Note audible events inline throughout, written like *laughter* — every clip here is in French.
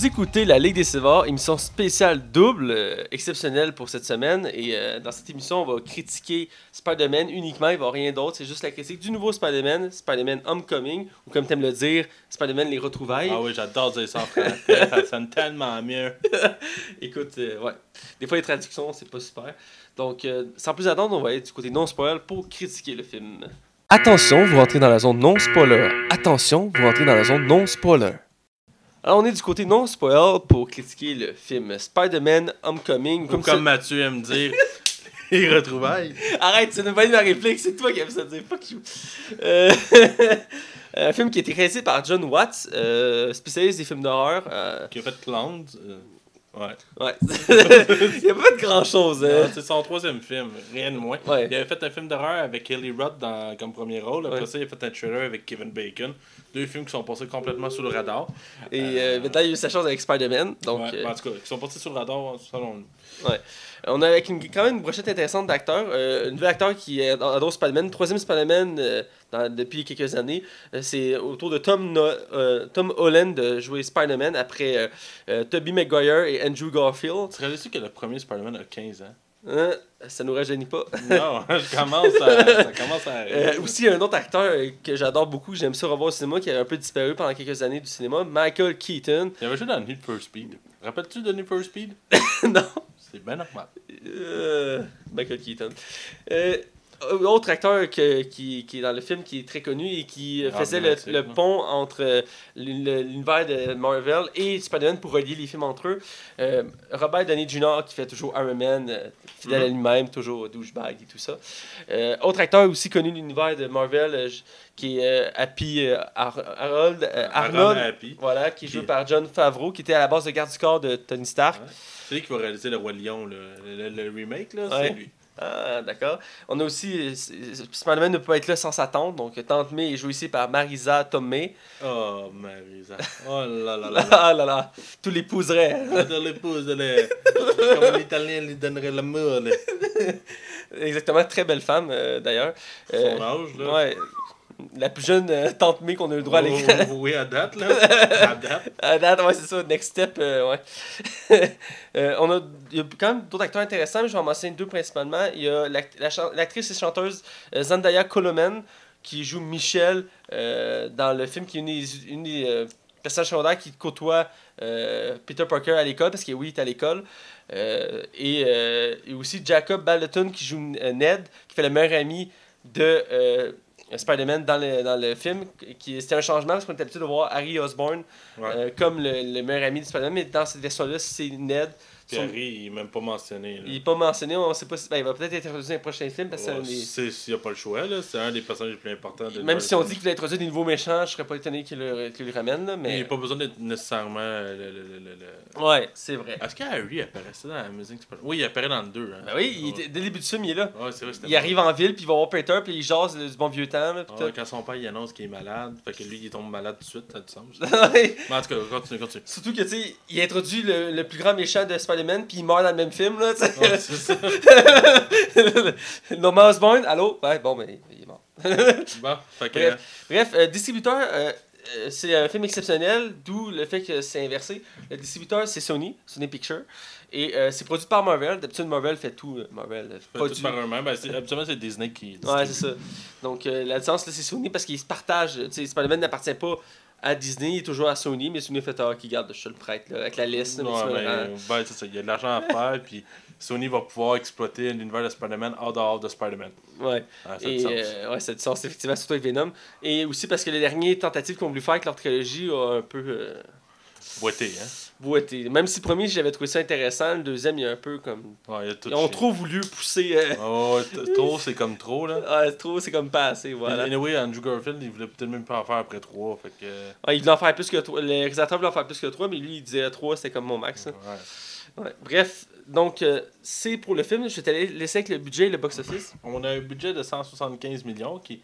Vous écoutez la Ligue des Sévères, émission spéciale double, euh, exceptionnelle pour cette semaine. Et euh, dans cette émission, on va critiquer Spider-Man uniquement, il va y avoir rien d'autre. C'est juste la critique du nouveau Spider-Man, Spider-Man Homecoming, ou comme t'aimes le dire, Spider-Man Les Retrouvailles. Ah oui, j'adore dire ça en français, *laughs* ça sonne tellement mieux. *laughs* Écoute, euh, ouais. Des fois, les traductions, c'est pas super. Donc, euh, sans plus attendre, on va aller du côté non-spoil pour critiquer le film. Attention, vous rentrez dans la zone non-spoiler. Attention, vous rentrez dans la zone non-spoiler. Alors, on est du côté non-spoil pour critiquer le film Spider-Man Homecoming. Ou comme, Mathieu aime dire, *laughs* les retrouvailles. Arrête, c'est une bonne ma réplique, c'est toi qui aimes ça dire. Fuck you. Euh, *laughs* un film qui a été réalisé par John Watts, euh, spécialiste des films d'horreur. euh, Qui a fait Clowns. Euh, ouais. ouais. *laughs* Il n'y a pas de grand chose. Non, C'est son troisième film, rien de moins. Ouais. Il avait fait un film d'horreur avec Ellie Roth dans, comme premier rôle. Après Ouais. ça, il a fait un trailer avec Kevin Bacon. Deux films qui sont passés complètement sous le radar. Et euh, maintenant, il a eu sa chance avec Spider-Man. Donc, Ouais, euh, En tout cas, qui sont passés sous le radar selon lui. on a avec une- quand même une brochette intéressante d'acteurs. Euh, un nouvel acteur qui est- adore Spider-Man. Troisième Spider-Man euh, dans- depuis quelques années. Euh, c'est autour de Tom, No- euh, Tom Holland de jouer Spider-Man après euh, euh, Tobey Maguire et Andrew Garfield. Tu réalises que le premier Spider-Man a 15 ans? Hein? Ça nous rajeunit pas. Non, *laughs* je commence à, ça commence à Euh, aussi, un autre acteur euh, que j'adore beaucoup, j'aime ça revoir au cinéma, qui a un peu disparu pendant quelques années du cinéma, Michael Keaton. Il avait joué dans Need for Speed. Rappelles-tu de Need for Speed? *laughs* non, C'est bien normal. Euh, Michael Keaton. Euh, autre acteur que- qui, qui est dans le film qui est très connu et qui euh, faisait le, pont entre euh, l'univers de Marvel et Spider-Man pour relier les films entre eux. Euh, Robert Downey Jr. qui fait toujours Iron Man, euh, fidèle à Mhm. lui-même, toujours douchebag et tout ça. Euh, autre acteur aussi connu de l'univers de Marvel euh, qui est euh, Happy euh, Ar- Harold, euh, Arnold. Happy. Voilà, qui est joué par John Favreau, qui était à la base de garde du corps de Tony Stark. Ouais. C'est lui qui va réaliser Le Roi Lion, le, le, le remake, là, Ouais. c'est lui. Ah, d'accord. On a aussi. euh, Spider-Man ne peut pas être là sans sa tante. Donc, Tante May est jouée ici par Marisa Tomei. Oh, Marisa. Oh là là là *laughs* là. Ah là là, tous l'épouseraient. De l'épouse, elle Comme l'italien lui donnerait l'amour. *laughs* Exactement, très belle femme euh, d'ailleurs. Son Euh, âge, là. ouais. La plus jeune euh, Tante May qu'on a eu le droit à l'écran. Oh, oui, à date, là. *laughs* À date. À date, ouais, c'est ça, Next Step, euh, ouais. *laughs* Euh, on a, il y a quand même d'autres acteurs intéressants, mais je vais en mentionner deux principalement. Il y a la l'actrice et chanteuse euh, Zendaya Coleman, qui joue Michelle euh, dans le film qui est une des, une personnages secondaires qui côtoie euh, Peter Parker à l'école, parce que oui, il est à l'école. Euh, et, euh, et aussi Jacob Baldeton qui joue Ned, qui fait le meilleur ami de Spider-Man dans le, dans le film. qui C'était un changement parce qu'on était habitué de voir Harry Osborn Ouais. euh, comme le, le meilleur ami de Spider-Man, mais dans cette version-là, c'est Ned. Il est même pas mentionné. Là. il n'est pas mentionné, on sait pas si. ben, il va peut-être être introduit dans les prochains films parce que c'est des- S'il n'y a pas le choix, là, c'est un des personnages les plus importants de Même si on dit qu'il voulait introduire des nouveaux méchants, je serais pas étonné qu'il le, qu'il le ramène, là, Il mais. n'y a pas besoin d'être nécessairement. Le, le, le, Ouais, c'est vrai. Est-ce que Harry apparaissait dans la musique? Oui, il apparaît dans le 2. Hein. Ben oui, il dès le début du film, il est là. Ouais, vrai, Il arrive en ville, puis il va voir Peter, puis il jase du bon vieux temps. là, puis ouais, quand son père il annonce qu'il est malade, fait que lui il tombe malade tout de suite, ça a du sens. Mais en tout cas, continue, continue. Surtout que, tu sais, il introduit le, le plus grand méchant de Spider-Man, puis il meurt dans le même film, là, tu sais. Ouais, *laughs* allô? Ouais, bon, ben, il est mort. *laughs* Bon, fait que. Bref. Bref, euh, distributeur, euh, euh, c'est un film exceptionnel, d'où le fait que c'est inversé. Le distributeur, c'est Sony, Sony Pictures. Et euh, c'est produit par Marvel. D'habitude, Marvel fait tout. Marvel Fait produit. tout par eux-mêmes. Ben, c'est- habituellement, c'est Disney qui. Ouais, c'est ça. Donc, euh, la licence, là, c'est Sony parce qu'ils se partagent. Spider-Man n'appartient pas à Disney, il est toujours à Sony, mais Sony fait ah, qui garde, je te le prête, là, avec la liste. Ouais, ben, ben, c'est ça. Il y a de l'argent à faire, *laughs* puis Sony va pouvoir exploiter l'univers de Spider-Man en dehors de Spider-Man. Ouais. Ah, ça Et euh, ouais, ça a du sens, effectivement, surtout avec Venom. Et aussi parce que les dernières tentatives qu'on voulu faire avec leur trilogie a un peu euh, Boité, hein. Boité. Même si le premier, j'avais trouvé ça intéressant, le deuxième, il y a un peu comme. Ouais, il y a tout Ils ont trop voulu pousser. euh, Oh, ouais, trop, c'est comme trop, là. *laughs* Ouais, trop, c'est comme pas assez, Voilà. voilà. Anyway, Andrew Garfield, il voulait peut-être même pas en faire après 3, fait que. Ouais, il voulait en faire plus que 3. Le réalisateur voulait en faire plus que 3, mais lui, il disait 3, c'était comme mon max. hein. Ouais. Ouais. Bref, donc, euh, c'est pour le film. Je vais te laisser avec le budget et le box-office. On a un budget de 175 millions, qui est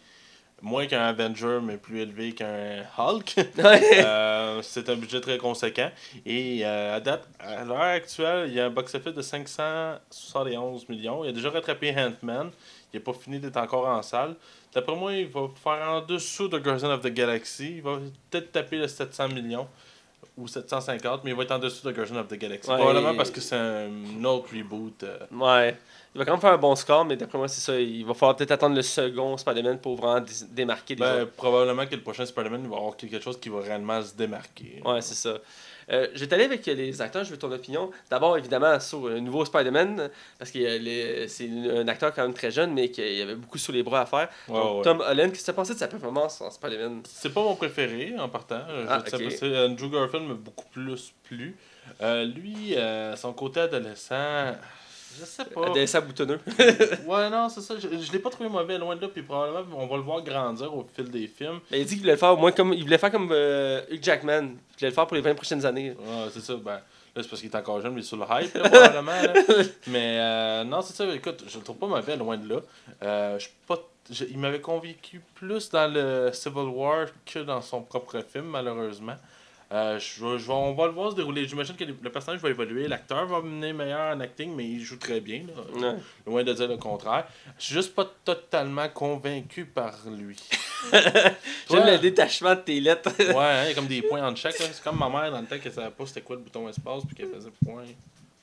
moins qu'un Avenger, mais plus élevé qu'un Hulk. *laughs* Euh, c'est un budget très conséquent. Et euh, à date, à l'heure actuelle, il y a un box-office de 571 millions. Il a déjà rattrapé Ant-Man. Il n'est pas fini d'être encore en salle. D'après moi, il va faire en dessous de Guardians of the Galaxy. Il va peut-être taper le 700 millions. ou 750, mais il va être en dessous de Guardians of the Galaxy. Ouais, Probablement parce que c'est un autre reboot. euh, Ouais. Il va quand même faire un bon score, mais d'après moi, c'est ça. Il va falloir peut-être attendre le second Spider-Man pour vraiment dé- démarquer les ben, autres. probablement que le prochain Spider-Man va avoir quelque chose qui va réellement se démarquer. Ouais, c'est ça. Euh, je vais t'aller avec les acteurs, je veux ton opinion. D'abord, évidemment, sur le nouveau Spider-Man, parce que c'est un acteur quand même très jeune, mais qu'il y avait beaucoup sous les bras à faire. Ouais, Donc, ouais. Tom Holland, qu'est-ce que tu as pensé de sa performance en Spider-Man? C'est pas mon préféré en partant. Ah, Andrew Garfield m'a beaucoup plus plu. Euh, lui, euh, son côté adolescent, je sais pas. Adolescent boutonneux. *laughs* ouais, non, c'est ça. Je, je l'ai pas trouvé mauvais loin de là. Puis probablement, on va le voir grandir au fil des films. Mais il dit qu'il voulait le faire au moins comme. Il voulait faire comme euh, Hugh Jackman. Il voulait le faire pour les 20 prochaines années. Ouais, c'est ça. Ben, là, c'est parce qu'il est encore jeune, mais il est sur le hype, là, probablement. là. *laughs* Mais euh, non, c'est ça. Écoute, je le trouve pas mauvais loin de là. Euh, je suis pas. il m'avait convaincu plus dans le Civil War que dans son propre film, malheureusement. Euh, je, on va le voir se dérouler. J'imagine que le personnage va évoluer, l'acteur va mener meilleur en acting, mais il joue très bien. là. Ouais. Loin de dire le contraire. Je suis juste pas totalement convaincu par lui. *laughs* J'aime le détachement de tes lettres. Ouais, hein, il y a comme des points en là. C'est comme ma mère dans le temps qu'elle savait pas c'était quoi le bouton espace, puis qu'elle faisait point.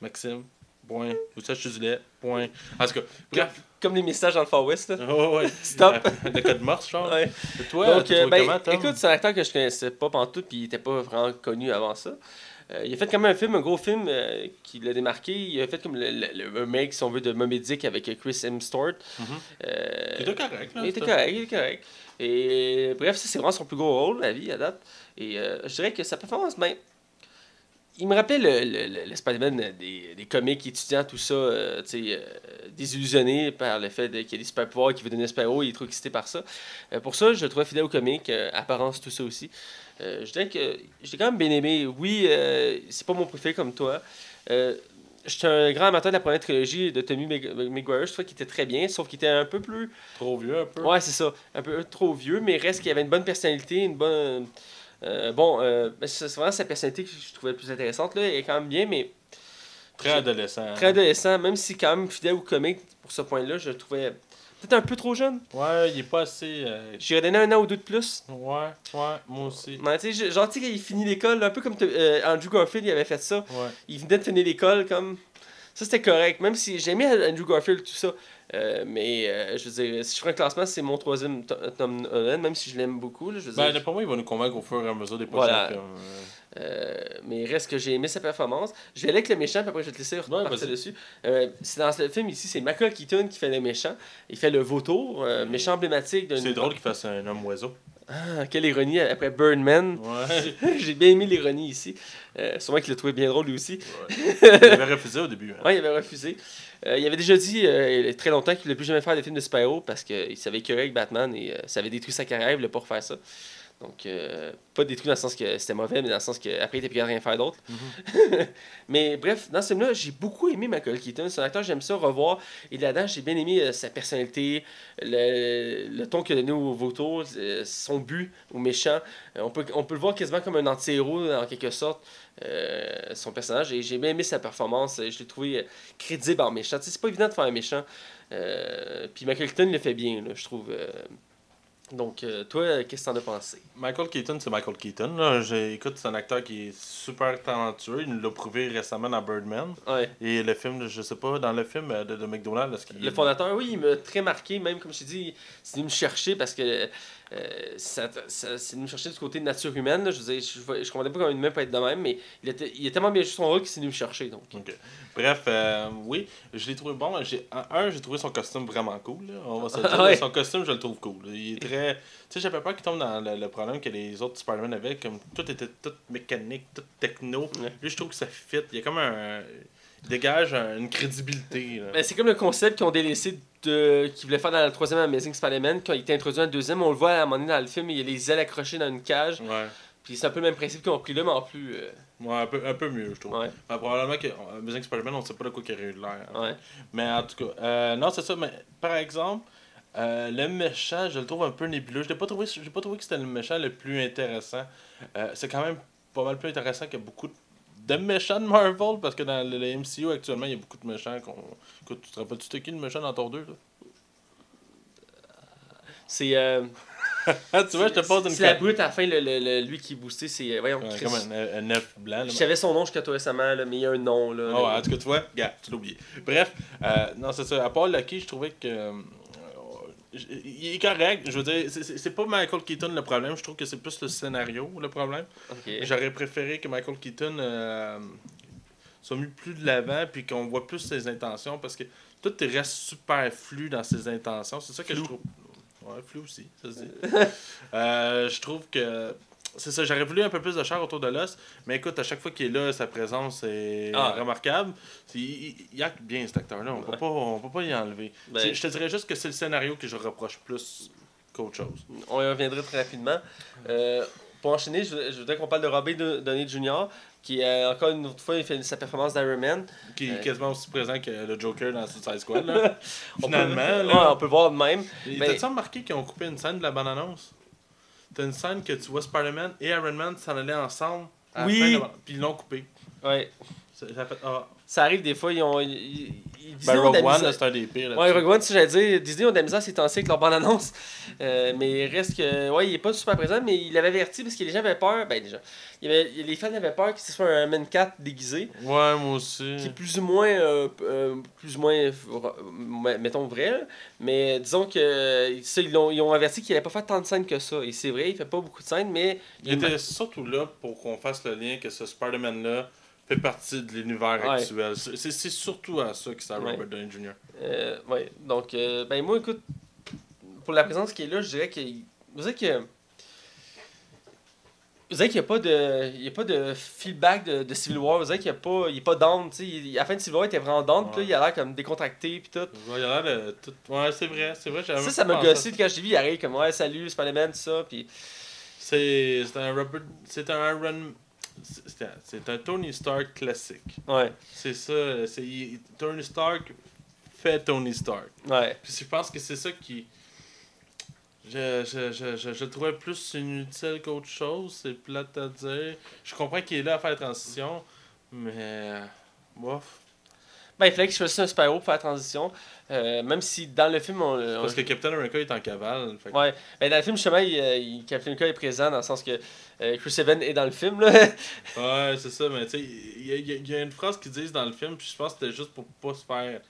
Maxime, point. Ou ça, je te disais, point. En tout cas, bref. comme les messages dans le Far West. là. Oh, ouais. Stop. *laughs* Le code morse, genre. Ouais. Et toi, Donc, euh, ben, comment, Tom? écoute, c'est un acteur que je connaissais pas pantoute, puis il était pas vraiment connu avant ça. Euh, il a fait quand même un film, un gros film euh, qui l'a démarqué. Il a fait comme le, le, le remake, si on veut, de Moby Dick avec Chris Hemsworth. Euh, Il était correct, là. il était correct, il était correct. Et bref, ça c'est vraiment son plus gros rôle, la vie, à date. Et je dirais que sa performance, ben, il me rappelait le, le, le- le Spider-Man des, des comics étudiants, tout ça, euh, tu sais, euh, désillusionné par le fait qu'il y a des super pouvoirs, qu'il veut donner super-héros, il est trop excité par ça. Euh, pour ça, je le trouvais fidèle au comics, euh, apparence, tout ça aussi. Euh, je dirais que j'ai quand même bien aimé. Oui, c'est pas mon préféré comme toi. Je suis un grand amateur de la première trilogie de Tommy Maguire. Je trouvais qu'il était très bien, sauf qu'il était un peu plus Trop vieux, un peu. Ouais, c'est ça. Un peu trop vieux, mais reste qu'il avait une bonne personnalité, une bonne. Euh, bon, euh, ben, c'est vraiment sa personnalité que je trouvais le plus intéressante. Là. Elle est quand même bien, mais Très adolescent. hein. très adolescent, même si quand même fidèle au comique pour ce point-là, je le trouvais peut-être un peu trop jeune. Ouais, il est pas assez. euh, J'irais donner un an ou deux de plus. Ouais, ouais, moi aussi. Ouais, tu sais, genre, tu sais, il finit l'école, un peu comme euh, Andrew Garfield, il avait fait ça. Ouais. Il venait de finir l'école, comme. Ça, c'était correct. Même si j'aimais Andrew Garfield, tout ça. Euh, mais, euh, je veux dire, si je ferais un classement, c'est mon troisième to- Tom Holland, même si je l'aime beaucoup. Là, je veux Ben, dire. d'après moi, il va nous convaincre au fur et à mesure des prochains Voilà. films. Euh, mais il reste que j'ai aimé sa performance. Je vais aller avec le méchant, puis après je vais te laisser repartir vas-y. dessus. C'est dans ce film ici, c'est Michael Keaton qui fait le méchant. Il fait le vautour, euh, méchant emblématique. C'est drôle qu'il fasse un homme oiseau. Ah, quelle ironie après Birdman. Ouais. *laughs* j'ai bien aimé l'ironie ici. Euh, sûrement qu'il l'a trouvé bien drôle lui aussi. il avait refusé au début. hein. Ouais, il avait refusé. Euh, il avait déjà dit euh, très longtemps qu'il ne voulait plus jamais faire des films de super-héros parce qu'il savait écœurer avec Batman et euh, ça avait détruit sa carrière, il voulait pas refaire ça. Donc, euh, pas détruit dans le sens que c'était mauvais, mais dans le sens qu'après, il était plus de rien faire d'autre. *laughs* mais bref, dans ce film-là, j'ai beaucoup aimé Michael Keaton. C'est un acteur, j'aime ça revoir. Et là-dedans, j'ai bien aimé euh, sa personnalité, le, le ton qu'il a donné au vautour, euh, son but au méchant. On, peut, on peut le voir quasiment comme un anti-héros, en quelque sorte, son personnage. Et j'ai bien aimé sa performance. Je l'ai trouvé crédible en méchant. C'est pas évident de faire un méchant. Puis Michael Keaton le fait bien, là, je trouve. Donc, euh, toi, qu'est-ce que t'en as pensé? Michael Keaton, c'est Michael Keaton. Là. Écoute, c'est un acteur qui est super talentueux. Il nous l'a prouvé récemment dans Birdman. Ouais. Et le film, je sais pas, dans le film euh, de, de McDonald's, est-ce qu'il Le fondateur, oui, il m'a très marqué, même comme je t'ai dit, c'est venu me chercher parce que ça, ça- c'est venu me chercher du côté de nature humaine. là. Je veux dire, je, je comprenais pas comment une humain peut être de même, mais il, était, il a tellement bien joué son rôle qu'il s'est venu me chercher. Donc. Bref, euh, oui, je l'ai trouvé bon. J'ai, un, j'ai trouvé son costume vraiment cool. là. On va se *laughs* dire. Ouais. Son costume, je le trouve cool. Il est très. Tu sais, j'avais peur qu'il tombe dans le, le problème que les autres Spider-Man avaient. Comme tout était tout mécanique, tout techno. Ouais. Lui, je trouve que ça fit. Il y a comme un. Dégage un- une crédibilité. là. Ben, c'est comme le concept qu'ils ont délaissé de qu'ils voulaient faire dans le troisième Amazing Spider-Man. Quand il était introduit dans le deuxième, on le voit à un moment donné dans le film, il y a les ailes accrochées dans une cage. Ouais. Puis c'est un peu le même principe qu'ils ont pris là, mais en plus. euh, Ouais, un peu, un peu mieux, je trouve. ouais, Ben, probablement que Amazing Spider-Man, on sait pas de quoi qu'il aurait eu de l'air. hein. ouais. Mais en tout cas, euh, non, c'est ça. Mais par exemple, euh, le méchant, je le trouve un peu nébuleux. Je n'ai pas trouvé, j'ai pas trouvé que c'était le méchant le plus intéressant. C'est quand même pas mal plus intéressant que beaucoup de méchants de Marvel, parce que dans le, le MCU actuellement, il y a beaucoup de méchants. qu'on Écoute, tu te rappelles-tu c'était qui le méchant dans Thor 2 là? C'est. euh, *laughs* tu vois, je te pose une C'est la question. brute à la fin, le, le- le- lui qui est boosté, c'est. Voyons, Ouais, Chris. comme un, un œuf blanc. là. Je savais son nom jusqu'à tout récemment, là, mais il y a un nom. Là, Ah en tout cas, tu vois, gars, tu l'as oublié. Bref, euh, non, c'est ça. À part Lucky, je trouvais que. Il est correct. Je veux dire, c'est- pas Michael Keaton le problème. Je trouve que c'est plus le scénario le problème. J'aurais préféré que Michael Keaton euh, soit mis plus de l'avant puis qu'on voit plus ses intentions parce que tout reste super flou dans ses intentions. C'est ça que je trouve. Ouais, flou aussi, ça se dit. *laughs* Euh, je trouve que. C'est ça, j'aurais voulu un peu plus de chair autour de l'os, mais écoute, à chaque fois qu'il est là, sa présence est Ah. remarquable. Il, il, acte bien cet acteur-là, on Ouais. on peut pas y enlever. Ben- je te dirais juste que c'est le scénario que je reproche plus qu'autre chose. On y reviendra très rapidement. Euh, pour enchaîner, je, je voudrais qu'on parle de Robert Do- Downey Jr., qui, euh, encore une autre fois, il fait sa performance d'Iron Man. Qui est Euh. quasiment aussi présent que le Joker dans Suicide Squad. Là. *laughs* On Finalement, peut, là. Ouais, on peut le voir de même. Ben- T'as-tu remarqué qu'ils ont coupé une scène de la bande-annonce? T'as une scène que tu vois Spider-Man et Iron Man s'en aller ensemble. à la Oui. fin de la bande- Puis ils l'ont coupé. Ouais. Fait, ah. Ça arrive des fois, ils ont. Ils, Ben, ont Rogue One, c'est un des pires. Ouais. Rogue One, si j'allais dire, Disney ont de la misère ces temps-ci avec leur bande-annonce. *laughs* Euh, mais il reste que. Ouais, il est pas super présent, mais il avait averti parce que les gens avaient peur. Ben, déjà. Il avait, les fans avaient peur que ce soit un Man 4 déguisé. Ouais, moi aussi. Qui est plus ou moins. euh, euh, plus ou moins. mettons vrai. Mais disons que. Ça, ils, l'ont- ils ont averti qu'il n'allait pas faire tant de scènes que ça. Et c'est vrai, il fait pas beaucoup de scènes, mais. Il était surtout là pour qu'on fasse le lien que ce Spider-Man-là fait partie de l'univers Ouais. actuel. C'est c'est surtout à ça que ça Ouais. Robert Downey Jr. Euh, ouais, donc, euh, ben moi, écoute, pour la présence qui est là, je dirais que. Vous savez que. Vous savez qu'il n'y a pas de. Il y a pas de feedback de, de Civil War. Vous savez qu'il n'y a pas. Il est pas down, tu sais. il- À la fin de Civil War, il était vraiment down, puis là, Ouais. il a l'air comme décontracté, puis tout. Ouais, il a l'air de tout. Ouais, c'est vrai, c'est vrai. Ça, ça m'a gossé quand je l'ai vu, il arrive comme ouais, salut, Spider-Man, tout ça, puis. C'est c'est un Robert. C'est un Iron. C'est un- Tony Stark classique. Ouais, C'est ça. c'est Tony Stark fait Tony Stark. ouais. Puis je pense que c'est ça qui. Je, je, je, je, je trouvais plus inutile qu'autre chose. C'est plate à dire. Je comprends qu'il est là à faire la transition, mais. Bof. Ben, il fallait que je fasse un super-héros pour faire la transition. Euh, même si dans le film, on. on- Parce que Captain America est en cavale. fait que- Ouais, ben dans le film, justement, il, euh, il- Captain America est présent dans le sens que euh, Chris Evans est dans le film, là. *laughs* Ouais, c'est ça, mais tu sais, il y, a- y y une phrase qu'ils disent dans le film, puis je pense que c'était juste pour pas se faire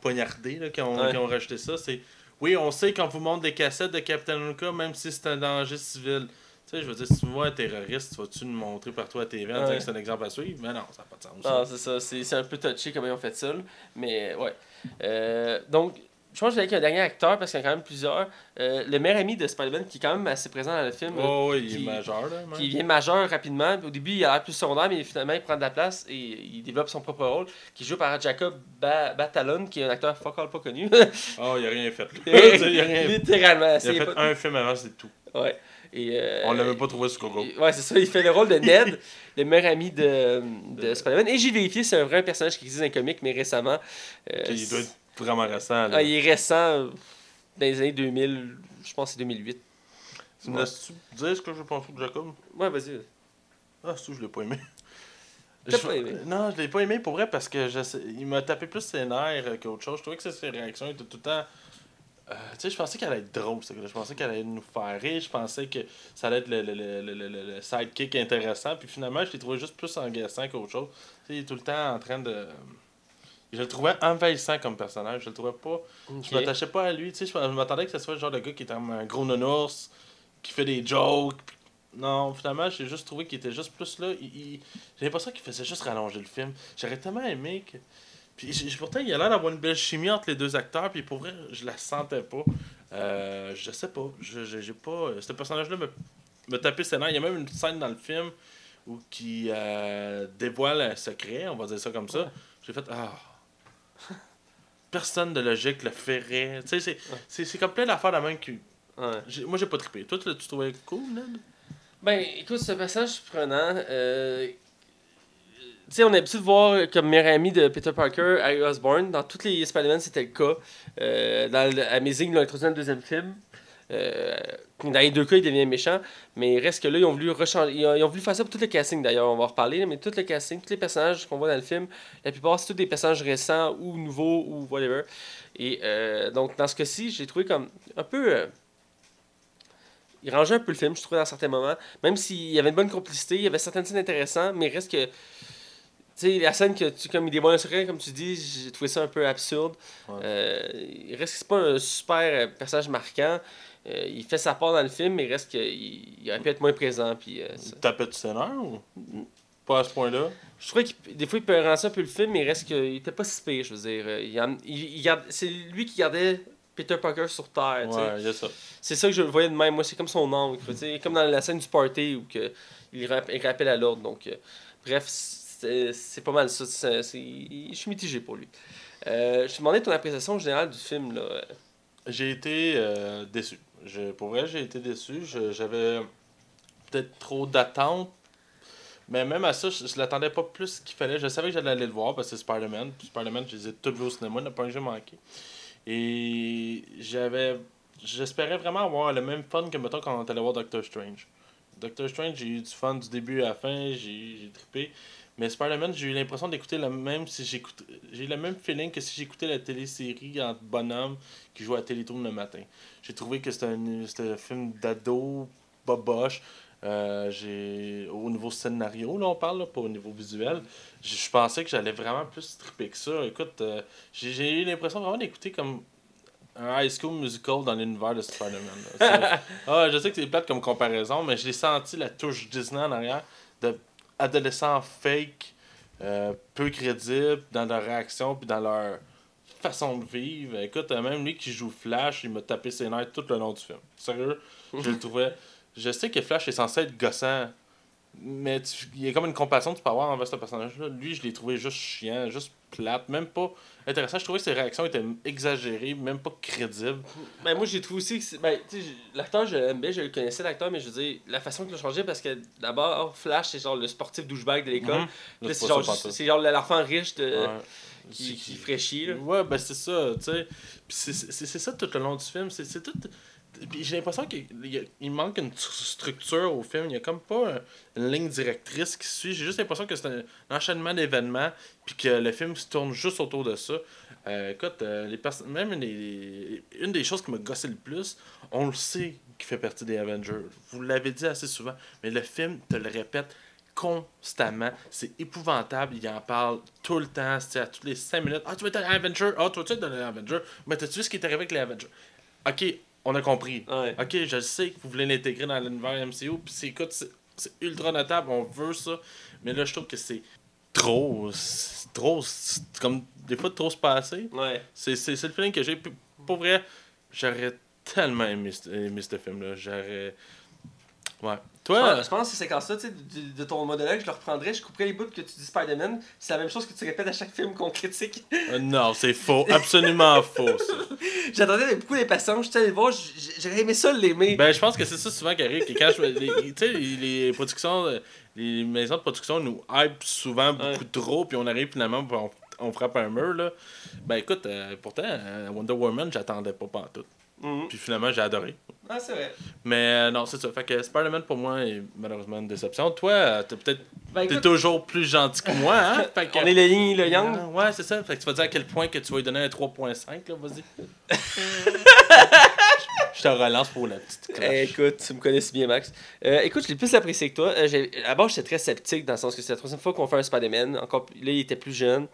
poignarder là, quand, on, Ouais. quand on rajouté ça. C'est oui, on sait quand vous montre des cassettes de Captain America, même si c'est un danger civil. Tu sais, je veux dire, si tu vois un terroriste, vas-tu nous montrer partout à TV en Ouais. disant que c'est un exemple à suivre? Mais non, ça n'a pas de sens. Non, c'est ça. C'est un peu touché comment ils ont fait ça. Mais ouais. Euh, donc, je pense que avec un dernier acteur parce qu'il y en a quand même plusieurs. Euh, le meilleur ami de Spider-Man qui est quand même assez présent dans le film. Oh, oui, il est majeur, là. même. qui devient majeur rapidement. Au début, il a l'air plus secondaire, mais finalement, il prend de la place et il développe son propre rôle, qui est joué par Jacob ba Batalon, qui est un acteur fuck all pas connu. Oh, *laughs* il a rien fait. *laughs* il a rien fait. Littéralement. Il a fait un film avant, c'est tout. Ouais. Et, euh, On l'a même pas trouvé sur Google. il- Ouais, c'est ça. Il fait le rôle de Ned, *laughs* le meilleur ami de, de Spider-Man. Et j'ai vérifié, c'est un vrai personnage qui existe dans les comics, mais récemment. euh, Il doit être vraiment récent. Là. ah, il est récent, dans les années 2000, je pense que c'est 2008. Tu me laisses-tu dire ce que je pense de Jacob? Ouais, vas-y. Ah, c'est tout, je l'ai pas aimé? *laughs* Je- pas aimé? Non, je l'ai pas aimé pour vrai parce que je sais- il m'a tapé plus ses nerfs qu'autre chose. Je trouvais que ses réactions étaient tout le temps. euh, tu sais, je pensais qu'elle allait être drôle. Je pensais qu'elle allait nous faire rire. Je pensais que ça allait être le, le, le, le, le- le sidekick intéressant. Puis finalement, je l'ai trouvé juste plus engaçant qu'autre chose. Tu sais, il est tout le temps en train de. Je le trouvais envahissant comme personnage. Je le trouvais pas. Je m'attachais pas à lui. Tu sais, je m'attendais que ce soit le genre de gars qui était un gros nounours, qui fait des jokes. Non, finalement, j'ai juste trouvé qu'il était juste plus là. Il, pas ça qu'il faisait juste rallonger le film. J'aurais tellement aimé que. Puis j'ai- pourtant, il a l'air d'avoir une belle chimie entre les deux acteurs, puis pour vrai, je la sentais pas. Euh, je sais pas. Je, je- j'ai pas. Ce personnage-là me, me tapait ses nerfs. Il y a même une scène dans le film où qui euh, dévoile un secret, on va dire ça comme ça. J'ai fait Ah. Personne de logique le ferait. Tu sais, c'est, comme plein d'affaires de même qui. Ouais. moi, j'ai pas trippé. Toi, tu, tu trouvais cool, Ned? Ben, écoute, ce passage prenant. Euh... Tu sais, on a l'habitude de voir comme meilleur ami de Peter Parker, Harry Osborn. Dans tous les Spider-Man, c'était le cas. Euh, dans Amazing, ils l'ont introduit dans le deuxième film. Euh, dans les deux cas, il devient méchant. Mais il reste que là, ils ont voulu rechanger. Ils ont, ils ont voulu faire ça pour tout le casting d'ailleurs, on va en reparler. Mais tout le casting, tous les personnages qu'on voit dans le film, la plupart, c'est tous des personnages récents ou nouveaux ou whatever. Et euh, donc, dans ce cas-ci, j'ai trouvé comme un peu. euh, il rangeait un peu le film, je trouvais, dans certains moments. Même s'il y avait une bonne complicité, il y avait certaines scènes intéressantes, mais il reste que. Tu sais, la scène que tu, comme il dévoile un secret, comme tu dis, j'ai trouvé ça un peu absurde. Ouais. Il reste que c'est pas un super personnage marquant. Euh, il fait sa part dans le film, mais il reste qu'il il aurait pu être moins présent. Puis, euh, ça- Tapette du scénario ou? Pas à ce point-là? je trouvais que des fois il peut rendre un peu le film, mais il reste qu'il était pas si pire, je veux dire. Euh, Il, en- il- il garde- c'est lui qui gardait Peter Parker sur Terre. Ouais, ça. C'est ça que je le voyais de même. Moi, c'est comme son oncle. Comme dans la scène du party où que il, rapp- il rappelle à l'ordre. Donc, euh, bref, c'est pas mal ça. Je suis mitigé pour lui. Euh, je te demandais ton appréciation générale du film. Là. J'ai été euh, déçu. Je, pour vrai, j'ai été déçu. J'avais peut-être trop d'attentes. Mais même à ça, je, je l'attendais pas plus qu'il fallait. Je savais que j'allais aller le voir parce que c'est Spider-Man. Puis Spider-Man, je les ai tous vus au cinéma, il n'y a pas un que j'ai manqué. Et j'avais. J'espérais vraiment avoir le même fun que mettons quand on est allé voir Doctor Strange. Doctor Strange, j'ai eu du fun du début à la fin, j'ai trippé. Mais Spider-Man, j'ai eu l'impression d'écouter le même si j'écoute j'ai eu le même feeling que si j'écoutais la télésérie en bonhomme qui jouait à Télétoon le matin. J'ai trouvé que c'était un, c'était un film d'ado, boboche. Euh, j'ai au niveau scénario là on parle là, pas au niveau visuel je pensais que j'allais vraiment plus tripper que ça écoute euh, j'ai eu l'impression vraiment d'écouter comme un high school musical dans l'univers de Spider-Man *laughs* ah, je sais que c'est plate comme comparaison mais j'ai senti la touche Disney en arrière de adolescents fake euh, peu crédibles dans leurs réactions puis dans leur façon de vivre. Écoute euh, même lui qui joue Flash il m'a tapé ses nerfs tout le long du film. Sérieux? Je le *laughs* trouvais je sais que Flash est censé être gossant, mais tu- il y a comme une compassion que tu peux avoir envers ce personnage-là. Lui, je l'ai trouvé juste chiant, juste plate, même pas intéressant. Je trouvais que ses réactions étaient exagérées, même pas crédibles. Ben, moi, j'ai trouvé aussi que ben, l'acteur, je l'aime bien, je le connaissais, l'acteur, mais je veux dire, la façon qu'il a changé, parce que d'abord, Flash, c'est genre le sportif douchebag de l'école. Mhm. C'est genre, c'est l'enfant riche de, Ouais. qui, qui ferait chier. Là. Ouais, ben c'est ça, tu sais. C'est- ça tout le long du film. C'est tout. J'ai l'impression qu'il manque une tr- structure au film. Il y a comme pas un- une ligne directrice qui suit. J'ai juste l'impression que c'est un, enchaînement d'événements. Puis que le film se tourne juste autour de ça. Euh, écoute, euh, les perso- même les- les- une des choses qui m'a gossé le plus, on le sait qu'il fait partie des Avengers. Vous l'avez dit assez souvent. Mais le film te le répète constamment. C'est épouvantable. Il en parle tout le temps. C'est à toutes les 5 minutes. Ah, tu veux être un Avenger? Ah, tu veux être un Avenger? Mais t'as-tu vu ce qui est arrivé avec les Avengers? Ok, on a compris. Ouais. Ok, je sais que vous voulez l'intégrer dans l'univers MCU. Puis c'est, écoute, c'est, c'est ultra notable. On veut ça. Mais là, je trouve que c'est trop. C'est trop. C'est comme des fois trop se passer. Ouais. C'est, c'est, c'est le feeling que j'ai. Puis, Pour vrai, j'aurais tellement aimé, aimé ce film-là. J'aurais. Ouais. Je Toi. pense- je pense que c'est quand ça, tu sais, de, de ton monologue, je le reprendrais, je couperais les bouts que tu dis Spider-Man. C'est la même chose que tu répètes à chaque film qu'on critique. Euh, non, c'est faux. Absolument *laughs* faux, ça. J'attendais avec beaucoup d'impatience, allé le voir, j'aurais aimé ça l'aimer. Ben, je pense que c'est ça souvent qui arrive. Que quand je, les, tu sais, les, productions, euh, les maisons de production nous hype souvent beaucoup Ouais. trop, puis on arrive finalement, on, on frappe un mur, là. Ben, écoute, euh, pourtant, euh, Wonder Woman, j'attendais pas Mhm. Puis finalement, j'ai adoré. Ah, c'est vrai. Mais euh, non, c'est ça. Fait que Spider-Man, pour moi, est malheureusement une déception. Toi, euh, t'es peut-être Ben, t'es toujours plus gentil que moi, hein? *laughs* Fait que- on est le yin et le yang. Ah, Ouais, c'est ça. Fait que tu vas dire à quel point que tu vas lui donner un 3.5, là, vas-y. *laughs* je te relance pour la petite cloche. Eh, écoute, tu me connais si bien, Max. Euh, écoute, je l'ai plus apprécié que toi. Euh, à bord, j'étais très sceptique dans le sens que c'est la troisième fois qu'on fait un Spider-Man. Encore, là, il était plus jeune.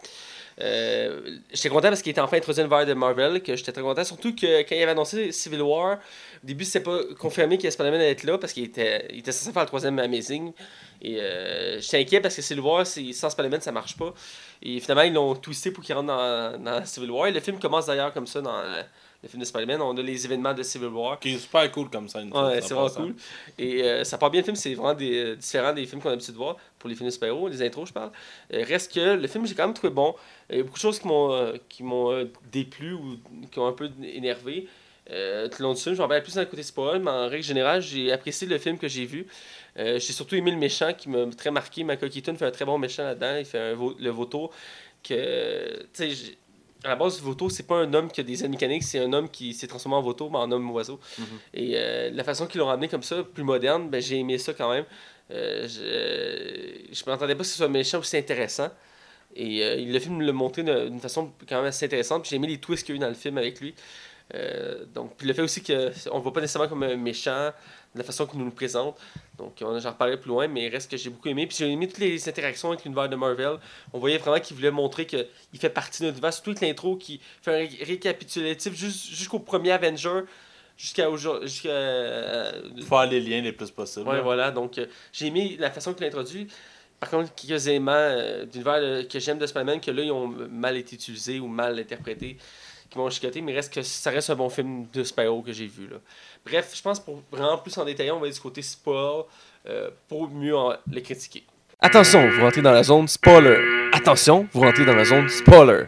Euh, j'étais content parce qu'il était enfin introduit dans l'univers de Marvel, que j'étais très content. Surtout que quand il avait annoncé Civil War, au début, c'était pas confirmé que Spider-Man allait être là parce qu'il était, il était censé faire le troisième Amazing. Et euh, j'étais inquiet parce que Civil War, sans Spider-Man, ça marche pas. Et finalement, ils l'ont twisté pour qu'il rentre dans, dans Civil War. Et le film commence d'ailleurs comme ça dans le film de Spider-Man. On a les événements de Civil War. Qui est super cool comme fois, Ouais, c'est vraiment passant. cool. Et euh, ça part bien le film, c'est vraiment des, euh, différent des films qu'on a l'habitude de voir pour les films de super-héros, les intros, je parle. Euh, reste que le film, j'ai quand même trouvé bon. Il y a beaucoup de choses qui m'ont euh, qui m'ont déplu ou qui ont un peu énervé. Tout le long du film, je m'en vais plus dans le côté spoil, mais en règle générale, j'ai apprécié le film que j'ai vu. J'ai surtout aimé le méchant qui m'a très marqué. Michael Keaton fait un très bon méchant là-dedans. Il fait un vo- le vautour que. Tu sais, à la base, le vautour, c'est pas un homme qui a des ailes mécaniques, c'est un homme qui s'est transformé en vautour, mais en homme oiseau. Mhm. Et euh, la façon qu'ils l'ont ramené comme ça, plus moderne, ben, j'ai aimé ça quand même. Euh, je je m'attendais pas que ce soit un méchant aussi intéressant. Et euh, le film l'a montré d'une façon quand même assez intéressante. J'ai aimé les twists qu'il y a eu dans le film avec lui. Euh, donc, puis le fait aussi qu'on ne le voit pas nécessairement comme un méchant, de la façon qu'il nous le présente. Donc, on j'en reparlerai plus loin, mais il reste que j'ai beaucoup aimé. Puis j'ai aimé toutes les interactions avec l'univers de Marvel. On voyait vraiment qu'il voulait montrer qu'il fait partie de notre univers, surtout avec l'intro qui fait un récapitulatif jusqu'au premier Avenger jusqu'à aujourd'hui. Jusqu'à, euh, Faire les liens les plus possibles. Ouais, voilà. Donc, euh, j'ai aimé la façon qu'il introduit. Par contre, quelques éléments euh, d'univers que j'aime de Spider-Man que là, ils ont mal été utilisés ou mal interprétés qui m'ont chicoté, mais reste que ça reste un bon film de Spyro que j'ai vu. Là. Bref, je pense pour vraiment plus en détail, on va aller du côté spoil euh, pour mieux en, les critiquer. Attention, vous rentrez dans la zone spoiler. Attention, vous rentrez dans la zone spoiler.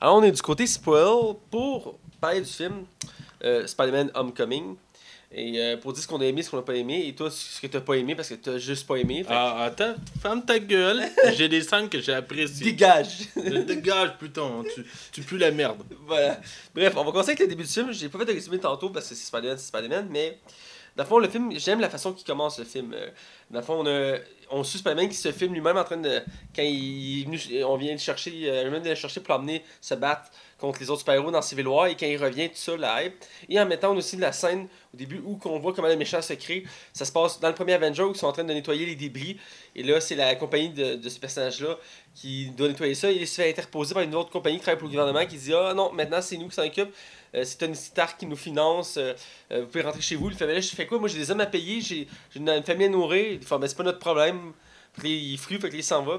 Alors, on est du côté spoil pour parler du film euh, Spider-Man Homecoming. Et euh, pour dire ce qu'on a aimé, ce qu'on n'a pas aimé, et toi, ce que tu n'as pas aimé, parce que tu n'as juste pas aimé. Ah, attends, ferme ta gueule. *laughs* j'ai des scènes que j'ai appréciées. Dégage. Dégage, putain. Tu, tu pues la merde. Voilà. Bref, on va commencer avec le début du film. J'ai pas fait de résumé tantôt parce que c'est Spider-Man, c'est Spider-Man, mais. Dans le fond, film, j'aime la façon qu'il commence le film. Euh, dans le fond, on, a, on suit Spider-Man qui se filme lui-même en train de. Quand il on vient le chercher, il même de le chercher pour l'emmener se battre contre les autres super-héros dans Civil War et quand il revient, tout ça, la. Et en mettant aussi la scène au début où on voit comment le méchant se crée. Ça se passe dans le premier Avenger où ils sont en train de nettoyer les débris. Et là, c'est la compagnie de, de ce personnage-là qui doit nettoyer ça. Il se fait interposer par une autre compagnie qui travaille pour le gouvernement qui dit Ah non, maintenant c'est nous qui s'en occupe. Euh, c'est Tony Stark qui nous finance. Euh, euh, vous pouvez rentrer chez vous. Il fait Mais là, je fais quoi? Moi, j'ai des hommes à payer. J'ai une, famille à nourrir. Il fait Mais c'est pas notre problème. Puis il fruit, fait que il s'en va.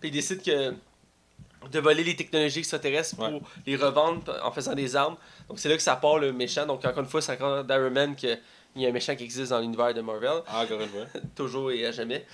Puis il décide que de voler les technologies extraterrestres pour les revendre en faisant des armes. Donc c'est là que ça part le méchant. Donc encore une fois, c'est encore d'Iron Man qu'il y a un méchant qui existe dans l'univers de Marvel. Ah, encore une fois. *laughs* Toujours et à jamais.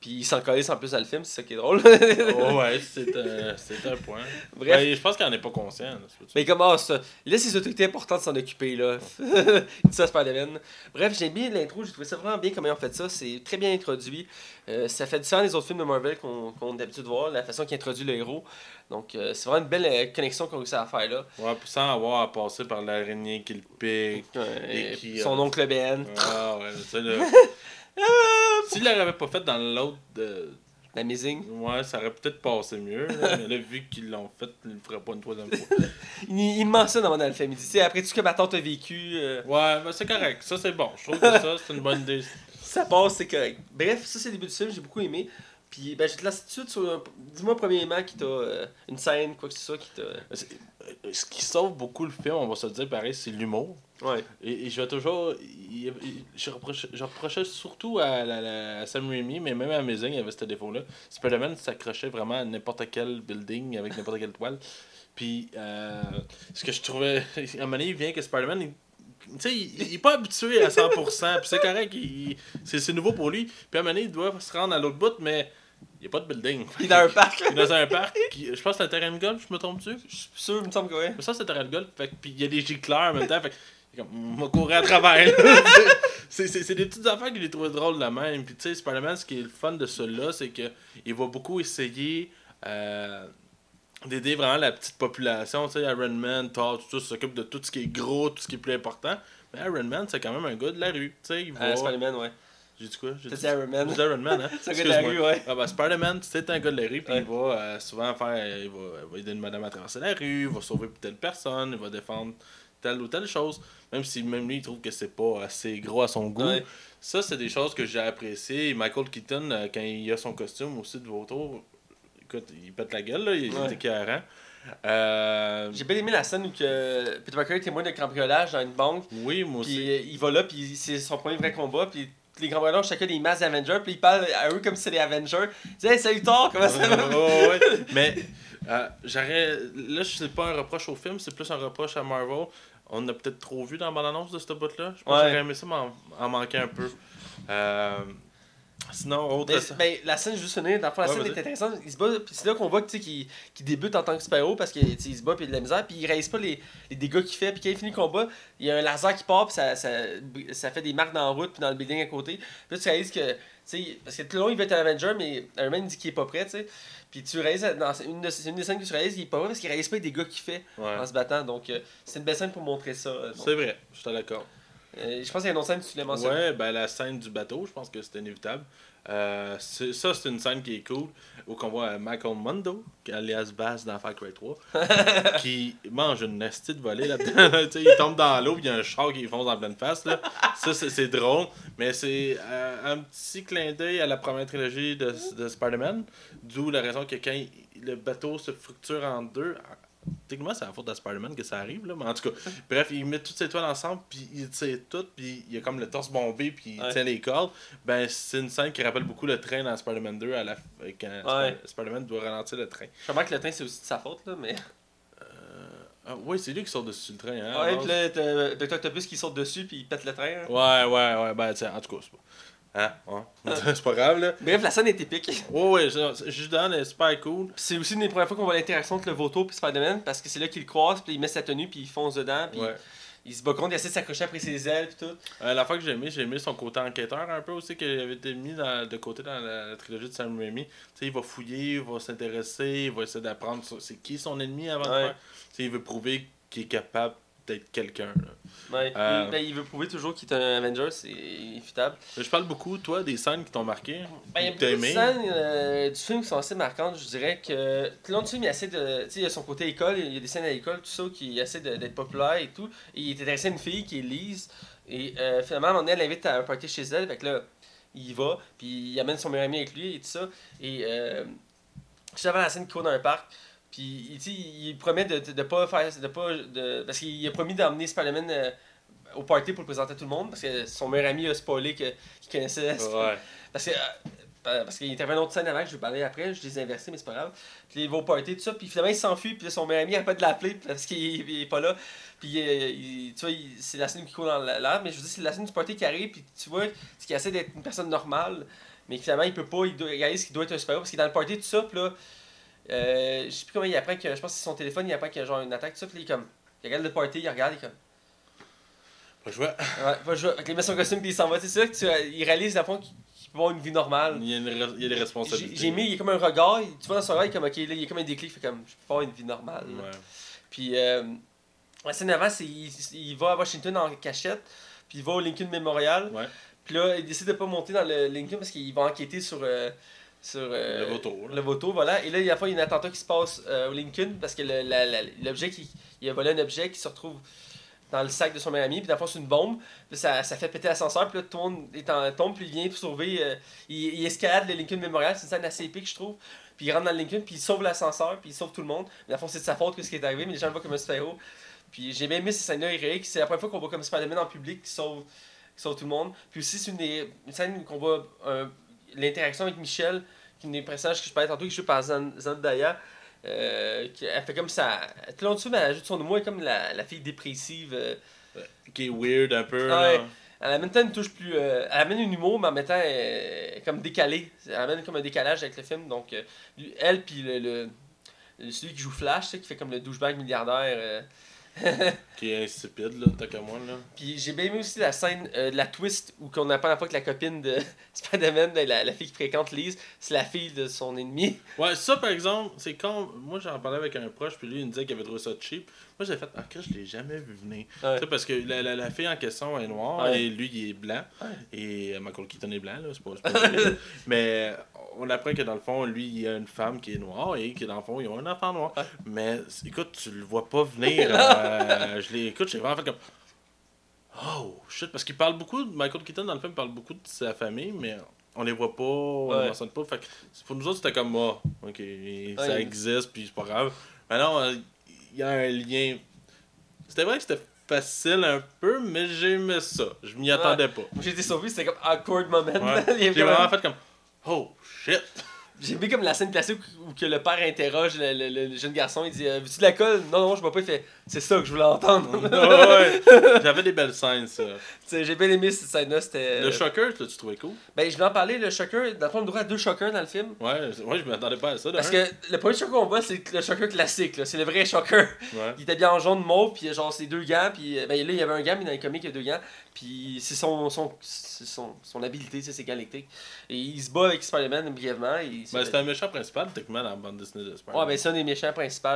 Puis il s'en calisse en plus dans le film, c'est ça qui est drôle. oh ouais, *laughs* c'est un, point. Bref. Ben, je pense qu'il n'en est pas conscient. Mais comment ça? Là, c'est autorités importantes de s'en occuper, là. *laughs* il dit ça, Spider-Man. Bref, j'ai bien l'intro, j'ai trouvé ça vraiment bien comment ils ont fait ça. C'est très bien introduit. Euh, ça fait différent des autres films de Marvel qu'on qu a d'habitude de voir, la façon qu'il introduit le héros. Donc, euh, c'est vraiment une belle euh, connexion qu'on réussit à faire là. Ouais, sans avoir à passer par l'araignée qui le pique. et qui, son oncle Ben. Ah ouais, c'est le. *laughs* *laughs* S'il l'avait pas fait dans l'autre. De... L'Amazing Ouais, ça aurait peut-être passé mieux. mais là, vu qu'ils l'ont fait, ils le feraient pas une troisième fois. *laughs* il, il mentionne dans le film. Il dit après tout ce que ma tante a vécu. Euh, ouais, ben c'est correct. Ça, c'est bon. Je trouve que ça, c'est une bonne idée. *laughs* ça passe, c'est correct. Bref, ça, c'est le début du film. J'ai beaucoup aimé. Puis, ben, je tout de suite sur. Dis-moi, premièrement, qui t'a. Euh, une scène, quoi que ce soit, qui t'a. Euh, ce qui sauve beaucoup le film, on va se dire pareil, c'est l'humour. Ouais. Et, je vais toujours. je, reprochais, surtout à, la, Sam Raimi, mais même à Amazing, il y avait ce défaut-là. Spider-Man s'accrochait vraiment à n'importe quel building avec n'importe quelle toile. Puis, euh, ce que je trouvais. *laughs* À un moment donné, il vient que Spider-Man, tu sais, il, il, est pas habitué à 100%, puis c'est correct, c'est nouveau pour lui. Puis à un moment donné, il doit se rendre à l'autre bout, mais il n'y a pas de building. *laughs* Il est dans un parc. il est dans un parc. je pense que c'est un terrain de golf, je me trompe dessus. Je suis sûr, il me semble que oui. Mais ça, c'est un terrain de golf. Fait, puis il y a des gicleurs en même temps. Fait, on va courir à travers. *laughs* c'est des petites affaires qu'il les trouve drôles de même. Puis tu sais, Spider-Man, ce qui est le fun de cela, c'est qu'il va beaucoup essayer euh, d'aider vraiment la petite population. Tu sais, Iron Man, Thor, tout ça, s'occupe de tout ce qui est gros, tout ce qui est plus important. Mais Iron Man, c'est quand même un gars de la rue. Tu sais, il va... Euh, Spider-Man, ouais. J'ai dit quoi? J'ai dit Iron Man. J'ai Iron Man, hein? *laughs* c'est un gars de la rue, ouais. Ah, ben, Spider-Man, c'est un gars de la rue, puis il va euh, souvent faire. Il va, il va aider une madame à traverser la rue, il va sauver telle personne, il va défendre telle ou telle chose, même si même lui il trouve que c'est pas assez gros à son goût. Ça, c'est des choses que j'ai appréciées. Michael Keaton, euh, quand il a son costume aussi de vautour, écoute, il pète la gueule, là, il est écœurant. Euh... J'ai bien aimé la scène où que Peter Parker est témoin de cambriolage dans une banque. Oui, moi aussi. Puis il va là, puis c'est son premier vrai combat, puis les grands voleurs chacun des masses d'Avengers, puis il parle à eux comme si c'était des Avengers. Il dit Hey, salut Thor, comment ça va? Oh, ouais. *laughs* Mais euh, j'aurais. Là, c'est pas un reproche au film, c'est plus un reproche à Marvel. On a peut-être trop vu dans la bande-annonce de ce bout-là. Je pense que j'aurais aimé ça m'en manquer un peu. Euh, Sinon, autre. Ben, la scène, juste le fond, la scène est intéressante. Il se bat, puis c'est là qu'on voit qu'il qu débute en tant que super-héros parce qu'il se bat, puis il a de la misère, puis il réalise pas les, les dégâts qu'il fait. Puis quand il finit le combat, il y a un laser qui part, puis ça, ça, ça fait des marques dans la route, puis dans le building à côté. Puis là, tu réalises que. parce que tout le long, il veut être un Avenger, mais Iron Man dit qu'il est pas prêt, tu sais. Puis tu réalises, dans une, de, une des scènes que tu réalises, il est pas prêt parce qu'il réalise pas les dégâts qu'il fait en se battant. Donc, euh, c'est une belle scène pour montrer ça. C'est vrai, je suis d'accord. Euh, je pense qu'il y a une autre scène que tu l'as mentionné. Ouais, ben la scène du bateau, je pense que c'est inévitable. Euh, ça, c'est une scène qui est cool, où on voit Michael Mundo, alias Bass dans Far Cry 3, *laughs* qui mange une nestie de volée là-dedans. *laughs* Il tombe dans l'eau, il y a un char qui fonce en pleine face. Là. Ça, c'est drôle, mais c'est euh, un petit clin d'œil à la première trilogie de, de Spider-Man, d'où la raison que quand il- le bateau se fructure en deux, Techniquement, c'est la faute de Spider-Man que ça arrive, là. Mais en tout cas, *laughs* bref, il met toutes ses toiles ensemble, puis il tire tout, puis il y a comme le torse bombé, puis il Ouais. tient les cordes. Ben, c'est une scène qui rappelle beaucoup le train dans Spider-Man 2, à la... quand Ouais. Sp- Spider-Man doit ralentir le train. Je remarque que le train, c'est aussi de sa faute, là, mais. *laughs* Ah, oui, c'est lui qui sort dessus le train, hein. ouais, puis là, t'as Dr. Octopus qui saute dessus, puis il pète le train. hein. Ouais, ouais, ouais, ben, tiens, en tout cas, c'est pas. Hein? Ouais. *laughs* c'est pas grave, là. Bref, la scène est épique. Ouais, ouais, c'est- juste dans, c'est super cool. C'est aussi une des premières fois qu'on voit l'interaction entre le Vautour et Spider-Man, parce que c'est là qu'il le croise, puis il met sa tenue, puis il fonce dedans, puis Ouais. il se bat contre, il essaie de s'accrocher après ses ailes, puis tout. Euh, la fois que j'ai aimé, j'ai aimé son côté enquêteur un peu aussi, qui avait été mis dans- de côté dans la, la trilogie de Sam Raimi. Tu sais, il va fouiller, il va s'intéresser, il va essayer d'apprendre c'est qui son ennemi avant de Ouais. faire. Tu sais, il veut prouver qu'il est capable d'être quelqu'un. Ouais. Euh. Il, ben, il veut prouver toujours qu'il est un Avenger, c'est inévitable. Je parle beaucoup, toi, des scènes qui t'ont marqué. Ben, il y a beaucoup de aimé. scènes euh, du film qui sont assez marquantes, je dirais que tout le long du film, il essaie de. Tu sais, il y a son côté école, il y a des scènes à l'école, tout ça, qui essaie de- d'être populaire et tout. Et il est intéressé à une fille qui est Lise. Et euh, finalement, à un moment donné, elle l'invite à un party chez elle, fait que là, il y va, puis il amène son meilleur ami avec lui et tout ça. Et juste avant la scène qui court dans un parc, puis il, tu sais, il promet de, de, de pas faire. De pas, de, parce qu'il a promis d'emmener Spider-Man euh, au party pour le présenter à tout le monde, parce que son meilleur ami a spoilé qu'il connaissait Ouais. parce que euh, parce qu'il y avait une autre scène avant que je vais parler après, je les ai inversés, mais c'est pas grave. Puis il va au party, tout ça, puis finalement il s'enfuit, puis son meilleur ami arrête pas de l'appeler parce qu'il il est pas là. Puis euh, il- tu vois, c'est la scène qui court dans l'air, mais je veux dire, c'est la scène du party qui arrive, puis tu vois, c'est qu'il essaie d'être une personne normale, mais finalement il peut pas, il, doit, qu'il doit être un super-héros parce qu'il est dans le party, tout ça, puis là, euh, je sais plus comment il apprend que, je pense que c'est son téléphone, il apprend qu'il y a genre une attaque, tout ça, puis il est comme, il regarde le party, il regarde, il est comme. Pas jouer. Ouais, va jouer. Avec les met son costume puis il s'en va. C'est ça que tu, il réalise à fond qu'il peut avoir une vie normale. Il y a, une re- il y a des responsabilités. j'ai mis, il y a comme un regard, tu vois dans son regard, il est comme, ok, là, il y a comme un déclic, il fait comme, je peux pas avoir une vie normale. Ouais. Puis, euh, la scène avant, c'est il, il va à Washington en cachette, puis il va au Lincoln Memorial. Ouais. Puis là, il décide de pas monter dans le Lincoln parce qu'il va enquêter sur. euh, sur euh, Le vautour, là. Le vautour, voilà. Et là, il y a fois, il y a un attentat qui se passe euh, au Lincoln parce que l'objet qui. Il a volé un objet qui se retrouve dans le sac de son meilleur ami, puis dans le fond, c'est une bombe. Puis ça, ça fait péter l'ascenseur, puis là, tout le monde est en tombe, puis il vient pour sauver. euh, il, il escalade le Lincoln Memorial, c'est une scène assez épique, je trouve. Puis il rentre dans le Lincoln, puis il sauve l'ascenseur, puis il sauve tout le monde. Mais dans le fond, c'est de sa faute que ce qui est arrivé, mais les gens le voient comme un super-héros. Puis j'ai bien aimé ces scènes-là héroïques. C'est la première fois qu'on voit comme Spider-Man en public qui sauve, qui sauve tout le monde. Puis aussi, c'est une, scène qu'on voit euh, l'interaction avec Michel, des personnages que je parlais tantôt, qui joue par Zendaya. Euh, qui, elle fait comme ça. Tout le long du film, elle ajoute son humour, comme la, la fille dépressive. euh, Qui est weird un peu. Ouais. là. elle amène une touche plus. euh, elle amène un humour, mais en mettant euh, comme décalé. Elle amène comme un décalage avec le film. Donc, euh, elle, puis le, le- celui qui joue Flash, qui fait comme le douchebag milliardaire. Euh, *laughs* Qui est insipide, là, tant qu'à moi, là. Puis j'ai bien aimé aussi la scène euh, de la twist où qu'on apprend la fois que la copine de *laughs* Spider-Man, ben, la, la fille qui fréquente Lise, c'est la fille de son ennemi. *laughs* Ouais, ça par exemple, c'est quand. Moi j'en parlais avec un proche, puis lui il me disait qu'il avait trouvé ça cheap. Moi j'ai fait, ah, que je l'ai jamais vu venir. Ouais. Tu sais, parce que la, la, la fille en question est noire Ouais. et lui il est blanc. Ouais. Et euh, Michael Keaton est blanc, là, c'est pas, pas. Mais on apprend que dans le fond, lui il a une femme qui est noire et que dans le fond, ils ont un enfant noir. Mais écoute, tu le vois pas venir. euh, je l'ai. Écoute, j'ai vraiment fait comme. Oh shit, parce qu'il parle beaucoup, Michael Keaton dans le film parle beaucoup de sa famille, mais on les voit pas, on Ouais. les mentionne pas. Fait que pour nous autres, c'était comme, ah, ok, ça existe, puis c'est pas grave. Mais non, euh, il y a un lien. C'était vrai que c'était facile un peu, mais j'aimais ça. Je m'y attendais pas. J'ai été sauvé, c'était comme awkward moment. *laughs* J'ai vraiment fait comme, oh shit. J'ai vu comme la scène classique où que le père interroge le, le- le jeune garçon, il dit euh, Veux-tu de la colle? Non, non, je bois pas. Il fait C'est ça que je voulais entendre. ouais, *laughs* j'avais des belles scènes, ça. J'ai bien aimé cette scène-là. C'était. Le shocker, tu trouvais cool? Ben, je vais en parler. Le shocker, dans le fond, on droit à deux shockers dans le film. Ouais, ouais je m'attendais pas à ça. Parce un. que le premier shocker qu'on voit, c'est le shocker classique. là. C'est le vrai shocker. Ouais. Il était bien en jaune mauve, puis genre c'est deux gants, puis euh, ben là il y avait un gant, mais dans les comics il y a deux gants, puis c'est son son, c'est son son habilité, c'est ses gants électriques. Et il se bat avec Spider-Man brièvement. Et Ben, c'était un méchant principal, techniquement, dans la bande dessinée de Spider-Man. ouais, ben c'est un des méchants principaux.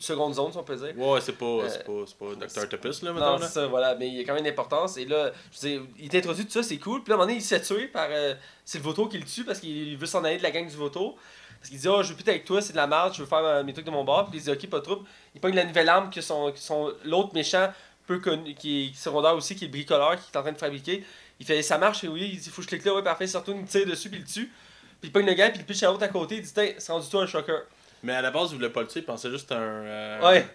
Seconde zone, si on peut dire. Ouais, c'est pas, Euh, c'est pas, pas Dr. Octopus, là, Non, maintenant. c'est ça, voilà. Mais il y a quand même une importance. Et là, je dire, il t'introduit tout ça, c'est cool. Puis là, à un moment donné, il se fait tuer par. euh, c'est le Voto qui le tue parce qu'il veut s'en aller de la gang du Voto. Parce qu'il dit, oh, je veux plus être avec toi, c'est de la merde, je veux faire euh, mes trucs de mon bord. Puis il dit, ok, pas de trouble. Il pogne la nouvelle arme que son, que son l'autre méchant, peu connu, qui est secondaire aussi, qui est le bricoleur, qui est en train de fabriquer. Il fait, ça marche, et oui, il dit, faut que je clique là, ouais, parfait, surtout, il me tire dessus, puis il le tue. Puis il pogne le gars, puis il pitch à l'autre à côté, il dit, tiens, c'est rendu toi un shocker. Mais à la base, il voulait pas le tuer, il pensait juste à un. euh, Ouais.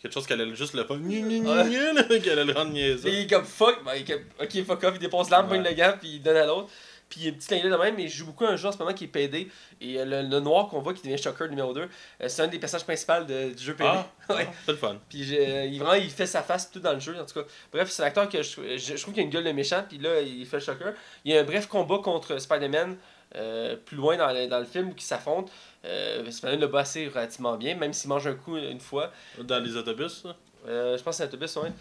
Quelque chose qui allait juste le là, *laughs* Qui allait le rendre niaiseux. Puis il est comme fuck, ben, il est comme, ok, fuck off, il dépose l'arme, Ouais. pogne le gars, puis il donne à l'autre. Puis il y a une petite ligne de même, mais il joue beaucoup un jeu en ce moment qui est PD. Et euh, le, le noir qu'on voit qui devient Shocker numéro 2, euh, c'est un des personnages principaux de- du jeu PD. Ah, *laughs* ouais. ah, c'est le fun. Puis j'ai- il, vraiment, il fait sa face tout dans le jeu, en tout cas. Bref, c'est l'acteur que je, je, je trouve qu'il a une gueule de méchant, puis là, il fait le Shocker. Il y a un bref combat contre Spider-Man, euh, plus loin dans le, dans le film, qui s'affrontent. Euh, Spider-Man le bat assez relativement bien, même s'il mange un coup une fois. Dans les autobus. Euh, je pense que c'est l'autobus, ouais.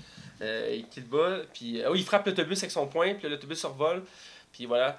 Euh, bat, puis oui, il frappe l'autobus avec son poing, puis l'autobus survole. Puis voilà.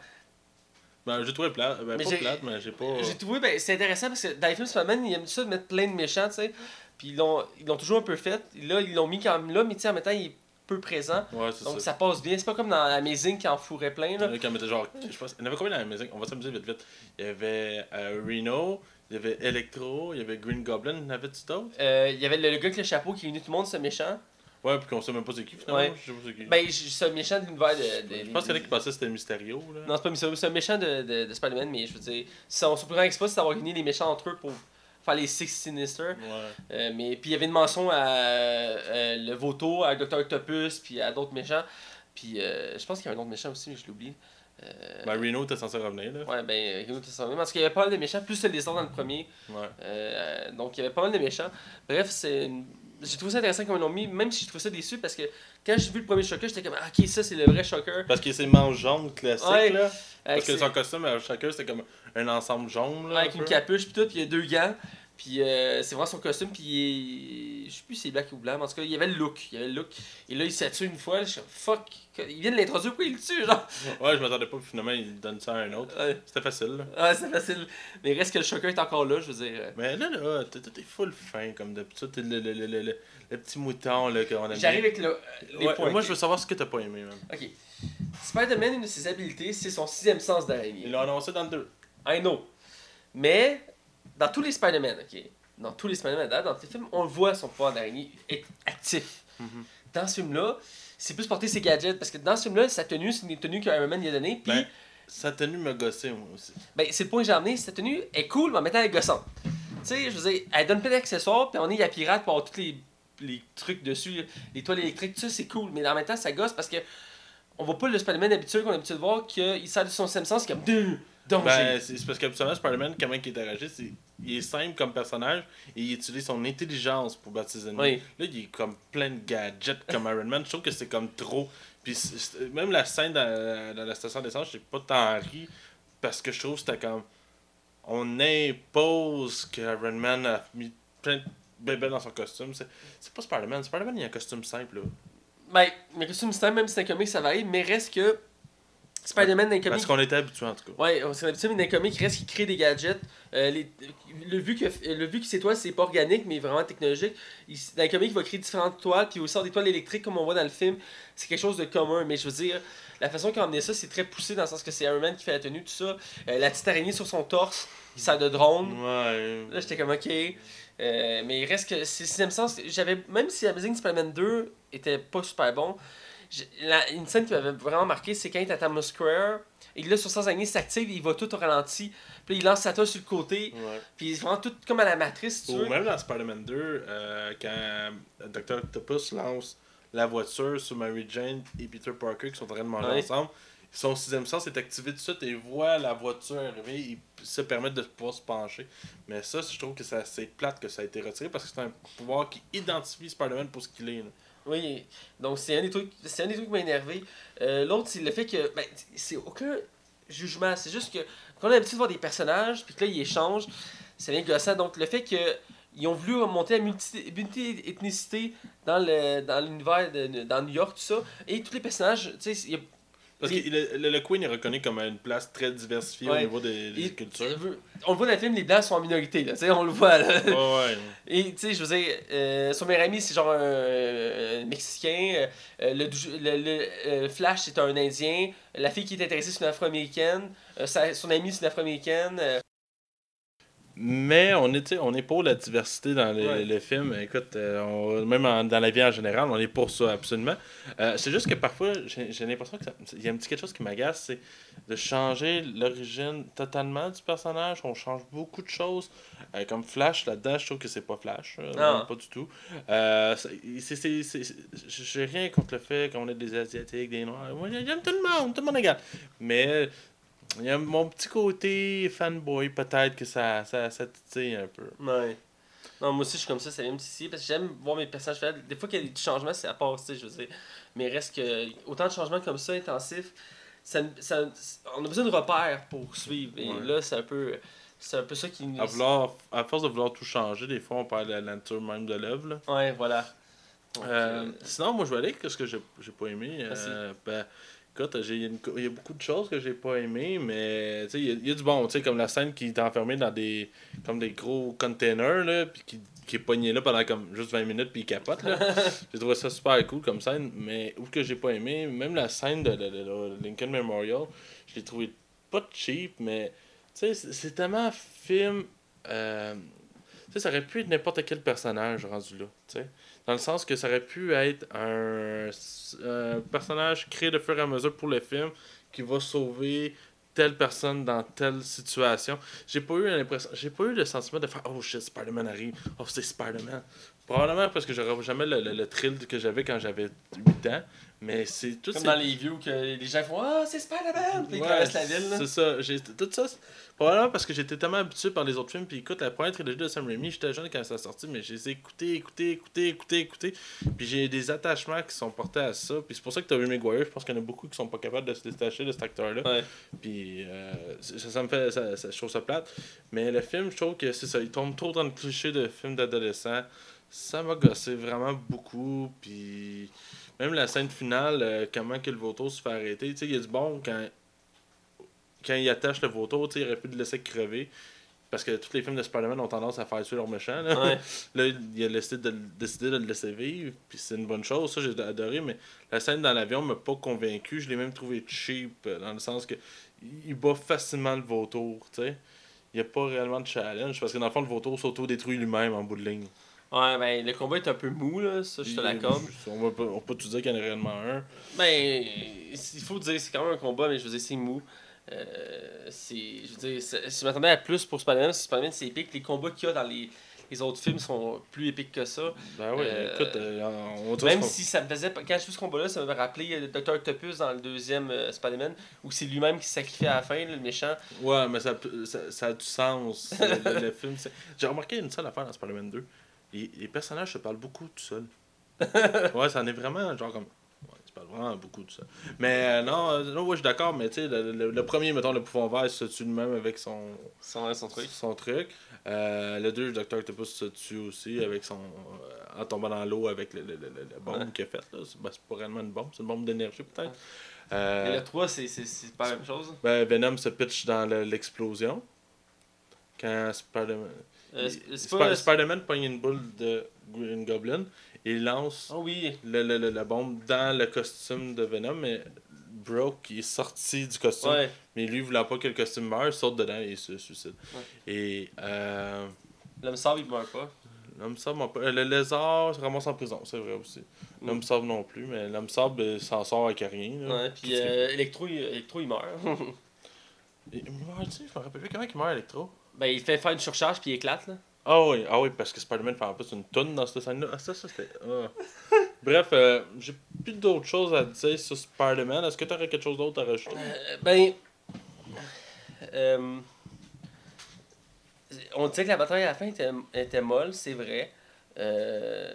Ben, j'ai trouvé plate. Ben, Mais pas plate, mais j'ai pas. J'ai trouvé, ben, c'est intéressant parce que dans les films Spider-Man, ils aiment ça de mettre plein de méchants, tu sais. Puis ils l'ont ils l'ont toujours un peu fait. Là, ils l'ont mis quand même là, mais tu sais, en même temps, il est peu présent. Ouais, Donc ça. ça passe bien. C'est pas comme dans Amazing qui en fourrait plein, Il y là. en a qui en mettaient genre. Je pense. Il y en avait combien dans la maison On va s'amuser vite vite. Il y avait euh, Reno, il y avait Electro, il y avait Green Goblin, il y en avait-tu d'autres Euh, Il y avait le, le gars avec le chapeau qui unit tout le monde, ce méchant. Ouais, puis qu'on sait même pas c'est qui finalement. Ouais. Je sais pas c'est qui. Ben, c'est un méchant de l'univers de, de- je pense qu'il y en a qui pensaient que c'était Mysterio, là. Non, c'est pas Mysterio, c'est un méchant de, de, de Spider-Man, mais je veux dire, son plus grand exploit, c'est d'avoir uni les méchants entre eux pour faire les Six Sinister. Ouais. Euh, mais puis il y avait une mention à euh, le Voto, à Dr. Octopus, puis à d'autres méchants. Puis euh, je pense qu'il y avait un autre méchant aussi, mais je l'oublie. Euh, Ben, Reno était censé revenir, là. Ouais, ben, Reno, c'est ça. Parce qu'il y avait pas mal de méchants, plus le lézard dans le premier. Ouais. Donc il y avait pas mal de méchants. Bref, c'est. une- J'ai trouvé ça intéressant comme ils l'ont mis, même si j'ai trouvé ça déçu parce que quand j'ai vu le premier Shocker, j'étais comme, ah, ok, ça c'est le vrai Shocker. Parce que c'est manche jaune classique, Ouais. là. Avec, Parce que son costume à chacun, c'était comme un ensemble jaune, là. avec un une capuche, puis tout, puis il y a deux gants. Puis euh, c'est vraiment son costume, puis il est... je sais plus si c'est black ou blanc, mais en tout cas, il y avait le look. Il y avait le look. Et là, il s'est tué une fois, je suis fuck, il vient de l'introduire, pourquoi il le tue, genre? Ouais, je m'attendais pas, puis finalement, il donne ça à un autre. Ouais, C'était facile, là. ouais, c'est facile. Mais reste que le Shocker est encore là, je veux dire. euh, Mais là, là, t'es full fin, comme d'habitude. T'es le, le, le, le, petit mouton, là, qu'on aime J'arrive avec le, euh, les Ouais, points. moi, je veux savoir ce que t'as pas aimé, même. Ok. Spider-Man, une de ses habiletés, c'est son sixième sens d'araignée. Ils l'ont annoncé dans le 2. I know. Mais, dans tous les Spider-Man, ok, dans tous les Spider-Man, dans dans tous les films, on le voit son pouvoir d'araignée être actif. Mhm. Dans ce film-là, c'est plus porter ses gadgets, parce que dans ce film-là, sa tenue, c'est une tenue que Iron Man lui a donnée, puis Ben, sa tenue me gossait, moi aussi. ben, c'est le point que j'ai amené, sa tenue est cool, mais en même temps, elle est gossante. Tu sais, je veux dire, elle donne plein d'accessoires, puis on est la pirate pour avoir tous les, les trucs dessus, les toiles électriques, tout ça, c'est cool, mais en même temps, ça gosse parce que on voit pas le Spider-Man habituel qu'on a l'habitude de voir, qu'il sert de son sens, comme danger. Ben, c'est parce qu'habituellement, Spider-Man, comment il interagit, c'est il est simple comme personnage et il utilise son intelligence pour battre ses ennemis. Oui. Là, il est comme plein de gadgets comme Iron Man. Je trouve que c'est comme trop. Puis même la scène dans, dans la station d'essence, j'ai pas tant ri parce que je trouve que c'était comme. On impose que Iron Man a mis plein de bébés dans son costume. C'est pas Spider-Man. Spider-Man, il a un costume simple. Là. Ben, mais costume système, même si c'est un comic, ça varie, mais reste que Spider-Man dans les comics. Parce qu'on était habitué en tout cas. Ouais, c'est l'habitude, mais dans les comics, il reste qu'il crée des gadgets. Euh, les- le vu que le vu que c'est toi, c'est pas organique, mais vraiment technologique. Il- dans les comics, il va créer différentes toiles, puis sort des toiles électriques comme on voit dans le film. C'est quelque chose de commun, mais je veux dire, la façon qu'il a emmené ça, c'est très poussé dans le sens que c'est Iron Man qui fait la tenue, tout ça. Euh, la petite araignée sur son torse, qui sert de drone. Ouais. Là, j'étais comme ok. Euh, mais il reste que c'est sixième sens. J'avais même si Amazing Spider-Man 2 était pas super bon. La- une scène qui m'avait vraiment marqué, c'est quand il est à Times Square et là, sur sens araignée s'active, il va tout au ralenti. Puis il lance sa toile sur le côté. Ouais. Puis c'est vraiment tout comme à la matrice, tu Ou veux. même dans Spider-Man 2, euh, quand Dr. Octopus lance la voiture sur Mary Jane et Peter Parker qui sont en train de manger Ouais. ensemble, son sixième sens est activé tout de suite et il voit la voiture arriver et se permettre de pouvoir se pencher. Mais ça, je trouve que c'est assez plate que ça a été retiré parce que c'est un pouvoir qui identifie Spider-Man pour ce qu'il est. là. Oui, donc c'est un des trucs, c'est un des trucs qui m'a énervé. Euh, L'autre, c'est le fait que, ben, c'est aucun jugement, c'est juste que quand on a l'habitude de voir des personnages, puis que là ils échangent, ça vient gossant. Donc le fait que ils ont voulu remonter la multi- multi-ethnicité dans le dans l'univers de dans New York tout ça, et tous les personnages, tu sais, Parce que le, le, Queen est reconnu comme une place très diversifiée Ouais. au niveau des, cultures. On le voit dans le film, les blancs sont en minorité, là, on le voit, là. Ouais, ouais. Et tu sais, je veux dire, euh, son meilleur ami, c'est genre un, un Mexicain. euh, le, le, le, euh, Flash, c'est un Indien. La fille qui est intéressée, c'est une Afro-Américaine. Euh, son amie, c'est une Afro-Américaine. Mais on est, on est pour la diversité dans le, Ouais. le film. Écoute, euh, on- même en- dans la vie en général, on est pour ça, absolument. Euh, c'est juste que parfois, j'ai l'impression qu'il y a un petit quelque chose qui m'agace, c'est de changer l'origine totalement du personnage. On change beaucoup de choses. Euh, comme Flash, là-dedans, je trouve que c'est pas Flash. Non. non, pas du tout. J'ai rien contre le fait qu'on ait des Asiatiques, des Noirs. Moi, j'aime tout le monde, tout le monde est égal. Mais il y a mon petit côté fanboy, peut-être que ça, ça, ça titille un peu. ouais. Non, moi aussi, je suis comme ça, ça vient me titiller, parce que j'aime voir mes personnages faire. Des fois qu'il y a des changements, c'est à part, tu sais, je veux dire. Mais reste que autant de changements comme ça, intensifs, ça, ça, on a besoin de repères pour suivre. Et Ouais. là, c'est un peu. C'est un peu ça qui nous. À, vouloir, à force de vouloir tout changer, des fois, on perd la nature même de l'œuvre. Ouais, voilà. Donc, Euh, euh, sinon, moi, je vais aller avec ce que j'ai j'ai pas aimé. Euh, ben, écoute, il y, a y beaucoup de choses que j'ai pas aimé, mais il y, a- il y a du bon, tu sais, comme la scène qui est enfermée dans des comme des gros containers, là, puis qui, qui est pogné là pendant comme juste 20 minutes, puis il capote. Là. *laughs* j'ai trouvé ça super cool comme scène, mais où que j'ai pas aimé, même la scène de, de- de- de Lincoln Memorial, je l'ai trouvé pas cheap, mais tu sais, c'est- tellement film. euh, tu sais, ça aurait pu être n'importe quel personnage rendu là, tu sais. Dans le sens que ça aurait pu être un, personnage créé de fur et à mesure pour le film qui va sauver telle personne dans telle situation. J'ai pas eu l'impression, j'ai pas eu le sentiment de faire oh shit Spider-Man arrive, oh c'est Spider-Man. Probablement parce que j'aurais jamais le, le, le thrill que j'avais quand j'avais 8 ans, mais c'est tout Comme ces- dans les views que les gens font Ah, c'est Spider-Man! Puis ils Ouais, traversent la ville. là. C'est ça. J'ai, tout ça, probablement parce que j'étais tellement habitué par les autres films. Puis écoute, la première trilogie de Sam Raimi, j'étais jeune quand ça a sorti, mais je les ai écoutés, écoutés, écoutés, écoutés, écoutés. Puis j'ai des attachements qui sont portés à ça. Puis c'est pour ça que Tobey Maguire, je pense qu'il y en a beaucoup qui sont pas capables de se détacher de cet acteur-là. Ouais. Puis euh, ça, ça me fait. Ça, ça- je trouve ça plate. Mais le film, je trouve que c'est ça. Il tombe trop dans le cliché de film d'adolescent. Ça m'a gossé vraiment beaucoup. Puis même la scène finale, euh, comment que le vautour se fait arrêter. Tu sais, il y a du bon quand. Quand il attache le vautour, tu sais, il aurait pu le laisser crever. Parce que tous les films de Spider-Man ont tendance à faire tuer leurs méchants. Là, Ouais. *laughs* là il a décidé de, décidé de le laisser vivre. Puis c'est une bonne chose. Ça, j'ai adoré. Mais la scène dans l'avion m'a pas convaincu. Je l'ai même trouvé cheap. euh, Dans le sens que il bat facilement le vautour. Tu sais. Il n'y a pas réellement de challenge. Parce que dans le fond, le vautour s'auto-détruit lui-même en bout de ligne. Ouais, ben, le combat est un peu mou, là, ça, je te l'accorde. On va pas, on peut tout dire qu'il y en a réellement un. Ben, il faut dire, c'est quand même un combat, mais je veux dire, c'est mou. Euh, c'est, je veux dire, c'est- je m'attendais à plus pour Spider-Man, Spider-Man, c'est épique. Les combats qu'il y a dans les, les autres films sont plus épiques que ça. Ben oui, Euh, écoute, euh, on Même si ça me faisait. Quand j'ai vu ce combat-là, ça m'a rappelé le Dr. Octopus dans le deuxième euh, Spider-Man, où c'est lui-même qui se sacrifie à la fin, là, le méchant. Ouais, mais ça, ça, ça a du sens. le, le film, c'est- J'ai remarqué une seule affaire dans Spider-Man 2. Les, les personnages se parlent beaucoup tout seuls. *laughs* ouais, ça en est vraiment genre comme. Ouais, ils se parlent vraiment beaucoup tout seul. Mais euh, non, euh, non, ouais, je suis d'accord, mais tu sais, le, le- le premier, mettons, le pouvant vert se tue lui-même avec son, Son, son truc. son truc. Euh, le 2, le Dr. Octopus se tue aussi avec son. en tombant dans l'eau avec le, bombe Ouais. qu'il a faite. C'est ben, c'est pas réellement une bombe, c'est une bombe d'énergie peut-être. Et le 3, c'est, pas la même chose? ben, Venom se pitch dans le- l'explosion. Quand Spider-Man. Euh, Sp- pas. Spider-Man pogne une boule de Green Goblin et il lance Oh oui. le, le- le- la bombe dans le costume de Venom, mais Broke est sorti du costume. Ouais. Mais lui, voulant pas que le costume meure, il saute dedans et il se suicide. Ouais. Et euh, L'homme sable, il meurt pas. l'homme sable, mon peu- le lézard se ramasse en prison, c'est vrai aussi. Mm. L'homme sable non plus, mais l'homme sable euh, s'en sort avec rien. là. Ouais, puis euh, Electro, il, Electro, il meurt. *laughs* Il meurt-tu? Je me rappelle plus comment il meurt, Electro. Ben, il fait faire une surcharge, puis il éclate, là. Ah oui, ah oui, parce que Spider-Man fait en plus une tonne dans cette scène-là. Ah, ça, ça c'était. ah. *laughs* Bref, euh, j'ai plus d'autres choses à dire sur Spider-Man. Est-ce que tu aurais quelque chose d'autre à rajouter? Euh, ben. euh, on disait que la bataille à la fin était, était molle, c'est vrai. Euh,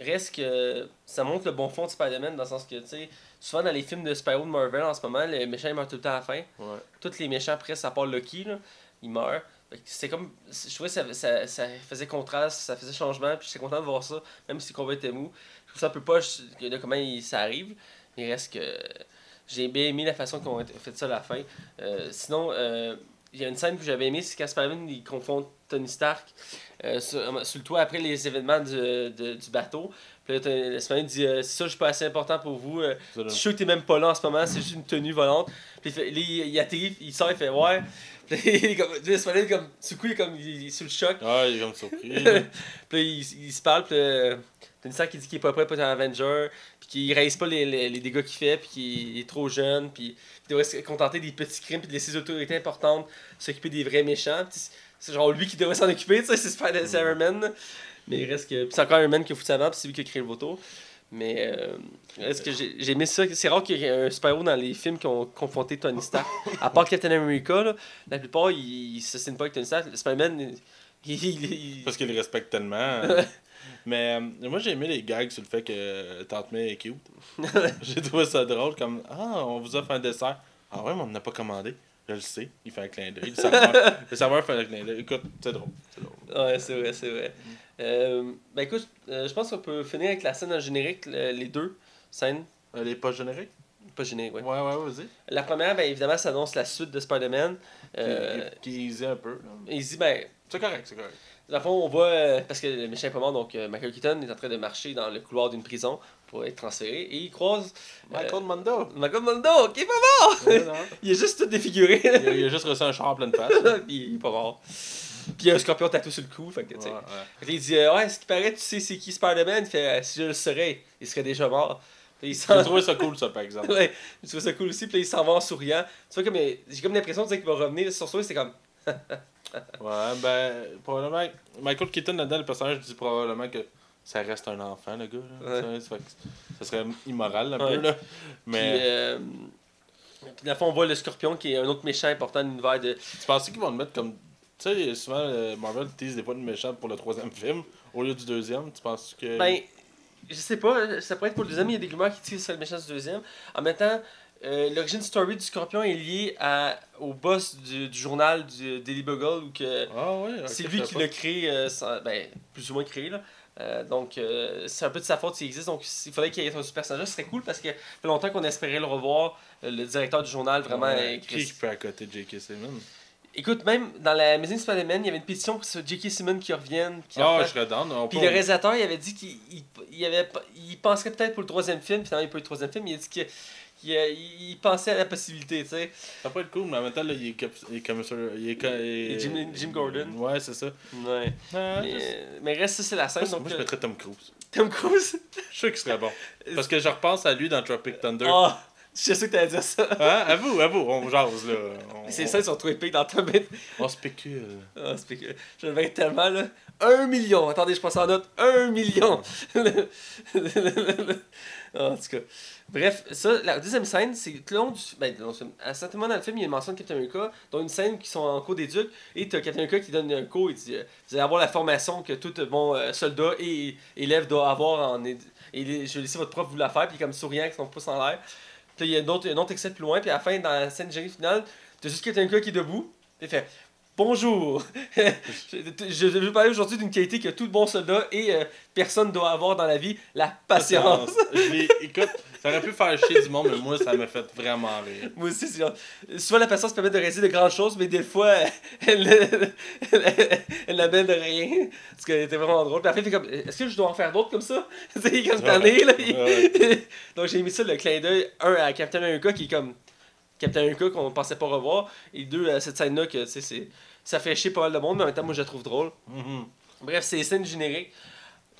reste que ça montre le bon fond de Spider-Man dans le sens que, tu sais, souvent dans les films de Spyro de Marvel en ce moment, le méchant il meurt tout le temps à la fin. Ouais. Tous les méchants, presque, à part Loki, là, ils meurent. C'est comme. Je trouvais que ça, ça, ça faisait contraste, ça faisait changement, puis j'étais content de voir ça, même si le combat était mou. Je trouve ça un peu poche de comment il- ça arrive. Mais il reste que. J'ai bien aimé la façon qu'on a fait ça à la fin. Euh, sinon, euh, il y a une scène que j'avais aimée, c'est Spider-Man il confond Tony Stark euh, sur, sur le toit après les événements du, de- du bateau. Puis là, dit euh, C'est ça, je suis pas assez important pour vous. euh, je suis sûr que t'es même pas là en ce moment, c'est juste une tenue volante. Puis là, il, il atterrit, il sort, il fait Ouais. Puis *laughs* il est comme, là, Spider-Man, comme, du coup, il est, comme, il, il est sous le choc. Ah, il est comme surpris. *laughs* puis il, il se parle, puis euh, Tony qui dit qu'il est pas prêt pour être un Avenger, puis qu'il réalise pas les, les, les dégâts qu'il fait, puis qu'il est trop jeune, puis il devrait se contenter des petits crimes, puis de laisser les autorités importantes s'occuper des vrais méchants. C'est- genre lui qui devrait s'en occuper, tu sais, c'est Spider- c'est Iron Man. là. Mais il reste que. Puis c'est encore Iron Man qui a foutu avant, puis c'est lui qui a créé le vautour. Mais euh, est-ce que j'ai aimé ça? C'est rare qu'il y ait un super-héros dans les films qui ont confronté Tony Stark. *laughs* À part Captain America, là, la plupart, ils ils s'assinent pas avec Tony Stark. Spider-Man, il, il- il- Parce qu'il le respecte tellement. *laughs* Mais euh, moi, j'ai aimé les gags sur le fait que Tante May est cute. *laughs* j'ai trouvé ça drôle, comme Ah, on vous offre un dessert. Ah ouais, mais on n'a pas commandé. Je le sais, il fait un clin d'œil. Le serveur, *laughs* le serveur fait un clin d'œil. Écoute, c'est drôle. Ouais, c'est vrai, c'est vrai. Euh, ben écoute, euh, je pense qu'on peut finir avec la scène en générique, le- les deux scènes. Elle est pas générique Pas générique, ouais. Ouais, ouais, vas-y. La première, ben évidemment, ça annonce la suite de Spider-Man. Euh, Qui, est easy un peu. là. dit, ben, C'est correct, c'est correct. dans le fond, on voit, euh, parce que le méchant est pas mort, donc euh, Michael Keaton est en train de marcher dans le couloir d'une prison pour être transféré, et il croise Michael Mando. Michael Mondo, qui est pas mort! *laughs* Il est juste tout défiguré, il, a, il a juste reçu un char en pleine face. *laughs* puis il est pas mort. Puis il y a un scorpion tatou sur le cou, fait que. Ouais, ouais. Fait que là, il dit, euh, ouais, ce qui paraît, tu sais c'est qui Spider-Man? Il fait, euh, si je le saurais, il serait déjà mort. Puis il J'ai s'en trouvé ça cool, ça, par exemple. *laughs* Ouais, je trouve ça cool aussi. Puis il s'en va en souriant. Tu vois, comme, euh, j'ai comme l'impression tu sais, qu'il va revenir sur soi. C'est comme. Ouais, ben, probablement. Michael Keaton, là-dedans, le personnage dit probablement que ça reste un enfant, le gars. Là, Ouais. Ça, serait immoral, un Ouais. peu, là. Puis, Mais euh, puis, dans le fond, on voit le scorpion qui est un autre méchant important de l'univers de. tu penses qu'ils vont le mettre comme. Tu sais, souvent, euh, Marvel tease des fois de méchant pour le troisième film au lieu du deuxième? Tu penses que. Ben, je sais pas, ça pourrait être pour le deuxième. Il y a des rumeurs qui tirent sur le méchant du deuxième. En même temps, euh, l'origine story du scorpion est liée à, au boss du, du journal du Daily Bugle où que. Ah ouais, C'est lui qui l'a créé, euh, sans- ben, plus ou moins créé. Là. Euh, donc, euh, c'est un peu de sa faute s'il existe. Donc, il faudrait qu'il y ait un personnage. Ce serait cool parce que ça fait longtemps qu'on espérait le revoir. Euh, le directeur du journal, vraiment. Ouais, Qui qui fait à côté de J.K. Simmons? Écoute, même dans la Amazing Spider-Man, il y avait une pétition pour que J.K. Simmons qui revienne. Qui Ah, je. On Puis peut- le réalisateur, il avait dit qu'il il, il avait, pas- il penserait peut-être pour le troisième film. Finalement, il n'y a pas eu de troisième film. Il a dit qu'il euh, il- il pensait à la possibilité, tu sais. Ça peut être cool, mais en même temps, là, il est, cap- il est comme ça. Il est, ca- il est- Jim- Jim Gordon. Ouais, c'est ça. Ouais. Ah, Mais, je- mais reste, ça, c'est la scène. moi, donc, je euh, mettrais Tom Cruise. Tom Cruise. Je suis sûr qu'il serait bon. *laughs* Parce que je repense à lui dans Tropic Thunder. Ah, *laughs* je sais que t'allais dire ça. Hein? Avoue, avoue, on jase là. On, C'est ça, ils sont trop épiques dans Tom Hanks. on spécule. Ah, c'est que je le verrais tellement, là. Un million. Attendez, je passe en note. Un million. *laughs* En tout cas. Bref, ça, la deuxième scène, c'est tout le long du. Ben, à certains moments dans le film, il y a une mention de Captain America, dont une scène qui sont en cours d'éduc, et t'as Captain America qui donne un cours, il dit euh, Vous allez avoir la formation que tout bon euh, soldat et élève doit avoir en. édu- Et je vais laisser votre prof vous la faire, puis comme souriant avec son pouce en l'air. Puis il y a un autre, un autre plus loin, puis à la fin, dans la scène générique finale, t'as juste America qui est debout, il fait Bonjour *laughs* Je je vais parler aujourd'hui d'une qualité que tout bon soldat et euh, personne doit avoir dans la vie la patience. Je Écoute, ça aurait pu faire chier du monde, mais moi, ça m'a fait vraiment rire. Moi aussi, c'est genre. Souvent, la patience permet de réaliser de grandes choses, mais des fois, *laughs* elle, *laughs* elle, n'amène rien. Parce qu'elle était vraiment drôle. Puis après, fait comme Est-ce que je dois en faire d'autres comme ça? Tu sais, comme Ouais. tanné, là. Ouais. Donc, j'ai mis ça, le clin d'œil, un à Captain America qui est comme Captain America qu'on pensait pas revoir, et deux à cette scène-là que, c'est- ça fait chier pas mal de monde, mais en même temps, moi, je la trouve drôle. Mhm. Bref, c'est les scènes génériques.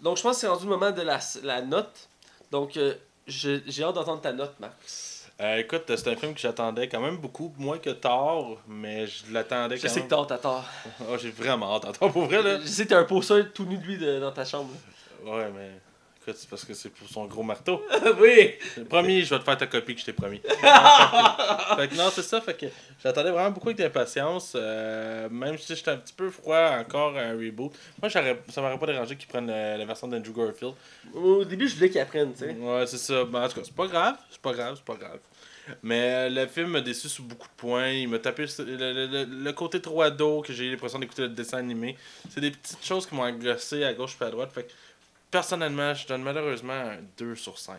Donc, je pense que c'est rendu le moment de la, la note. Donc, euh, je- j'ai hâte d'entendre ta note, Max. Euh, écoute, c'est un film que j'attendais quand même beaucoup moins que Thor, mais je l'attendais Je quand sais que même. t'as tort. *laughs* Oh, j'ai vraiment hâte. Attends, pour vrai, là. Je sais que t'as un poster tout nu de lui de- dans ta chambre. Ouais, mais. Écoute, c'est parce que c'est pour son gros marteau. *laughs* oui! Promis, je vais te faire ta copie que je t'ai promis. *laughs* fait que non, c'est ça. Fait que j'attendais vraiment beaucoup avec impatience. euh, même si j'étais un petit peu froid encore à un reboot. Moi, ça m'aurait pas dérangé qu'ils prennent la, la version d'Andrew Garfield. Au début, je voulais qu'il apprenne, tu sais. Ouais, c'est ça. Ben, en tout cas, c'est pas grave. C'est pas grave, c'est pas grave. Mais euh, le film m'a déçu sur beaucoup de points. Il m'a tapé sur- le, le- le- le côté trop ado que j'ai eu l'impression d'écouter le dessin animé. C'est des petites choses qui m'ont agacé à gauche et à droite. Fait que personnellement, je donne malheureusement un 2 sur 5.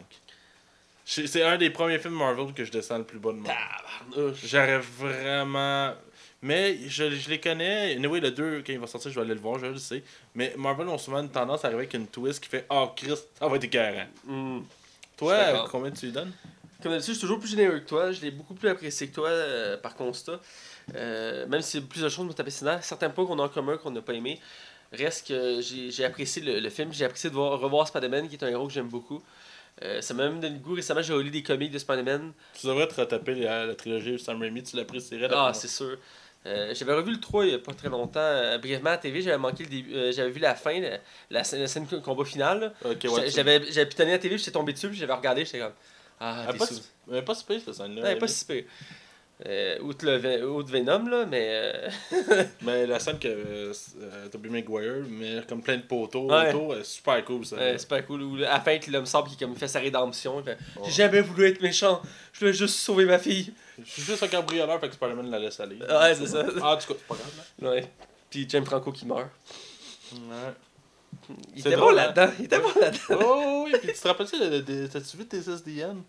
C'est un des premiers films Marvel que je descends le plus bas de moi. J'aurais vraiment. Mais je, je les connais. Anyway, le 2, quand il va sortir, je vais aller le voir, je le sais. Mais Marvel ont souvent une tendance à arriver avec une twist qui fait Oh Christ, ça va être écœurant. Hmm. Toi, combien tu lui donnes? Comme d'habitude, je suis toujours plus généreux que toi. Je l'ai beaucoup plus apprécié que toi euh, par constat. Euh, même si plusieurs choses m'ont tapé certains points qu'on a en commun qu'on n'a pas aimé. Reste que j'ai apprécié le, le film. J'ai apprécié de voir, revoir Spider-Man, qui est un héros que j'aime beaucoup. Euh, ça m'a même donné le goût. Récemment, j'ai relu des comics de Spider-Man. Tu devrais te retaper la, la trilogie de Sam Raimi, tu l'apprécierais. Ah, c'est sûr. Euh, j'avais revu le 3 il n'y a pas très longtemps, euh, brièvement à la TV. J'avais manqué le début. j'avais vu la fin, la, la scène, la scène de combat final. là. moi. Ok, ouais. J'avais j'avais pitonné la TV, j'étais tombé dessus, puis j'avais regardé, j'étais comme. Ah, des pas, si- pas si pire, cette scène-là. Pas si pire. Euh, outre, le, outre Venom, là, mais. euh, *laughs* Mais la scène que euh, Tobey Maguire met comme plein de poteaux Ouais. autour, est super cool ça. euh, c'est pas cool. Ou, à la fin, l'homme sable qui comme, fait sa rédemption. Ouais. J'ai jamais voulu être méchant, je voulais juste sauver ma fille. Je suis juste un cambrioleur, fait que Spider-Man la laisse aller. Ouais, c'est ça. Ah, en tout cas, c'est pas grave. là. Ouais. Puis James Franco qui meurt. Ouais. Il était bon drôle, là-dedans. Il était bon là-dedans. Oh oui, puis tu te rappelles-tu, t'as-tu vu tes SDN?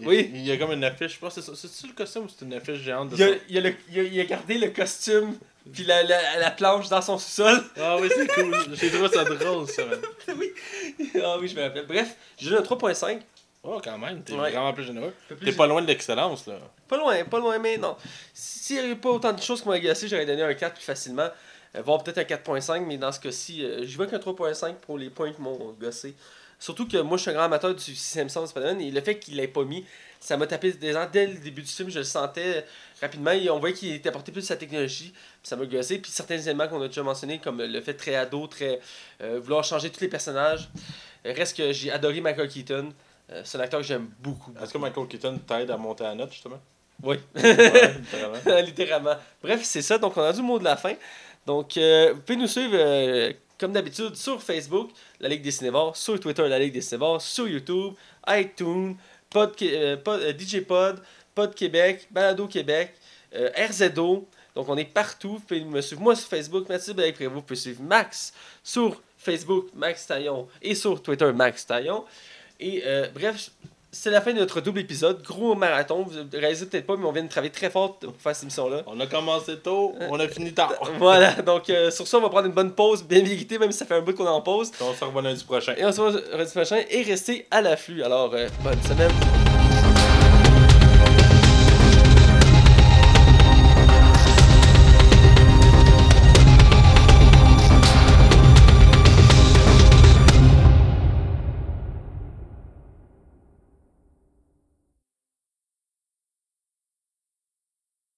Oui. Il y a comme une affiche, je pense que c'est ça. C'est-tu le costume ou c'est une affiche géante de Il a, il, a le- il a- il a gardé le costume, puis la, la, la planche dans son sous-sol. Ah oui, c'est cool. J'ai trouvé ça drôle, ça, man. *laughs* oui. Ah oui, je me rappelle. Bref, j'ai un 3.5. Oh, quand même, t'es Ouais. vraiment plus généreux. T'es pas loin de l'excellence, là. Pas loin, pas loin, mais non. S'il n'y avait pas autant de choses qui m'ont agacé, j'aurais donné un 4 plus facilement. Euh, voire peut-être un 4.5, mais dans ce cas-ci, euh, j'y vais qu'un 3.5 pour les points qui m'ont gossé. Surtout que moi, je suis un grand amateur du de Spider-Man, et le fait qu'il l'ait pas mis, ça m'a tapé des ans. Dès le début du film, je le sentais rapidement, et on voyait qu'il était apporté plus de sa technologie, puis ça m'a gossé. Puis certains éléments qu'on a déjà mentionnés, comme le fait très ado, très euh, vouloir changer tous les personnages. Reste que j'ai adoré Michael Keaton. Euh, c'est un acteur que j'aime beaucoup. Est-ce que Michael Keaton t'aide à monter la note, justement? Oui. *laughs* Ouais, littéralement. *laughs* Littéralement. Bref, c'est ça. Donc, on a du mot de la fin. Donc, euh, vous pouvez nous suivre, euh, comme d'habitude, sur Facebook, la Ligue des Cinévores, sur Twitter, la Ligue des Cinévores, sur YouTube, iTunes, Pod, euh, Pod- euh, DJ Pod, Pod Québec, Balado Québec, euh, RZO. Donc, on est partout. Vous pouvez me suivre, moi, sur Facebook, Mathieu Blake Prévost. Vous pouvez suivre Max sur Facebook, Max Taillon, et sur Twitter, Max Taillon. Et euh, bref, c'est la fin de notre double épisode. Gros marathon. Vous ne réalisez peut-être pas, mais on vient de travailler très fort pour faire cette émission-là. On a commencé tôt, on a fini tard. *laughs* Voilà, donc euh, sur ça, on va prendre une bonne pause, bien méritée, même si ça fait un bout qu'on est en pause. On se revoit lundi prochain. Et on se voit lundi prochain et restez à l'afflux. Alors, euh, bonne semaine.